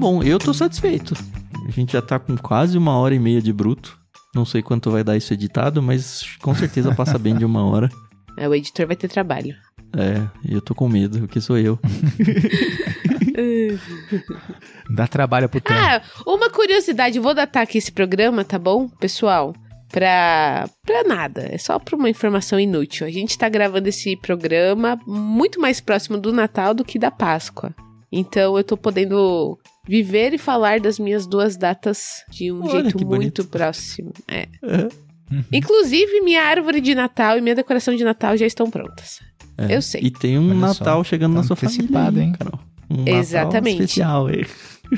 Bom, eu tô satisfeito. A gente já tá com quase uma hora e meia de bruto. Não sei quanto vai dar isso editado, mas com certeza passa bem de uma hora. É, o editor vai ter trabalho. É, e eu tô com medo, porque sou eu. Dá trabalho pro tempo. Ah, uma curiosidade, vou datar aqui esse programa, tá bom, pessoal? Pra, pra nada, é só pra uma informação inútil. A gente tá gravando esse programa muito mais próximo do Natal do que da Páscoa. Então eu tô podendo viver e falar das minhas duas datas de um Olha jeito muito bonito. próximo. É. É, Inclusive, minha árvore de Natal e minha decoração de Natal já estão prontas. é. Eu sei. E tem um Olha só, Natal chegando tá na sua antecipado, família, hein? Carol? Um Natal Exatamente. especial, hein?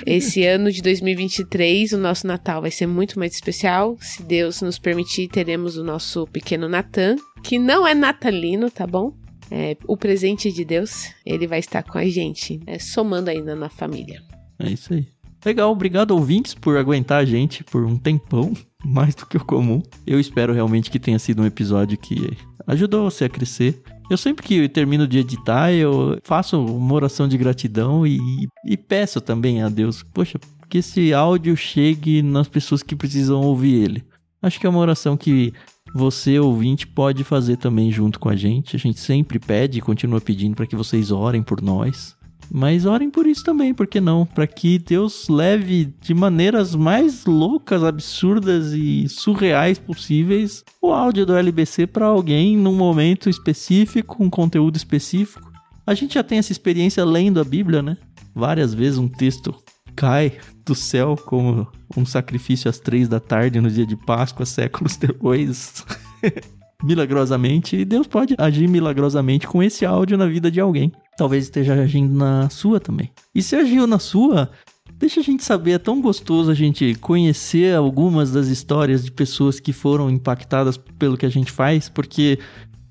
Esse ano de 2023, o nosso Natal vai ser muito mais especial. Se Deus nos permitir, teremos o nosso pequeno Natan, que não é natalino, tá bom? é, o presente de Deus, ele vai estar com a gente, é, somando ainda na família. É isso aí. Legal, obrigado ouvintes por aguentar a gente por um tempão, mais do que o comum. Eu espero realmente que tenha sido um episódio que ajudou você a crescer. Eu sempre que termino de editar, eu faço uma oração de gratidão e, e peço também a Deus, poxa, que esse áudio chegue nas pessoas que precisam ouvir ele. Acho que é uma oração que você, ouvinte, pode fazer também junto com a gente. A gente sempre pede e continua pedindo para que vocês orem por nós. Mas orem por isso também, por que não? Para que Deus leve de maneiras mais loucas, absurdas e surreais possíveis o áudio do LBC para alguém num momento específico, um conteúdo específico. A gente já tem essa experiência lendo a Bíblia, né? Várias vezes um texto cai do céu como um sacrifício às três da tarde no dia de Páscoa, séculos depois. milagrosamente, e Deus pode agir milagrosamente com esse áudio na vida de alguém. Talvez esteja agindo na sua também. E se agiu na sua, deixa a gente saber, é tão gostoso a gente conhecer algumas das histórias de pessoas que foram impactadas pelo que a gente faz, porque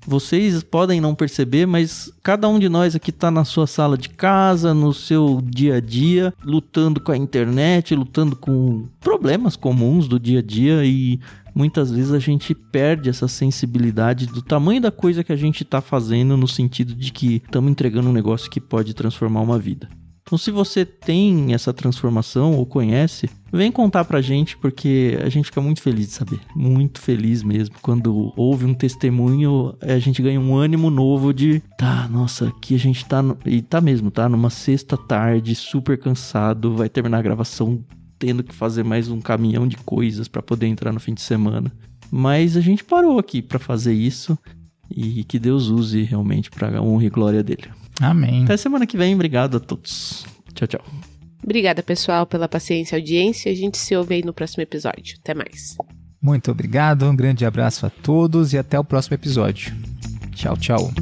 vocês podem não perceber, mas cada um de nós aqui está na sua sala de casa, no seu dia a dia, lutando com a internet, lutando com problemas comuns do dia a dia e muitas vezes a gente perde essa sensibilidade do tamanho da coisa que a gente está fazendo no sentido de que estamos entregando um negócio que pode transformar uma vida. Então, se você tem essa transformação ou conhece, vem contar pra gente, porque a gente fica muito feliz de saber. Muito feliz mesmo. Quando houve um testemunho, a gente ganha um ânimo novo de, tá, nossa, aqui a gente tá. No... E tá mesmo, tá? Numa sexta tarde, super cansado, vai terminar a gravação tendo que fazer mais um caminhão de coisas para poder entrar no fim de semana. Mas a gente parou aqui para fazer isso e que Deus use realmente para honra e glória dele. Amém. Até semana que vem. Obrigado a todos. Tchau, tchau. Obrigada, pessoal, pela paciência e audiência. A gente se ouve aí no próximo episódio. Até mais. Muito obrigado, um grande abraço a todos e até o próximo episódio. Tchau, tchau.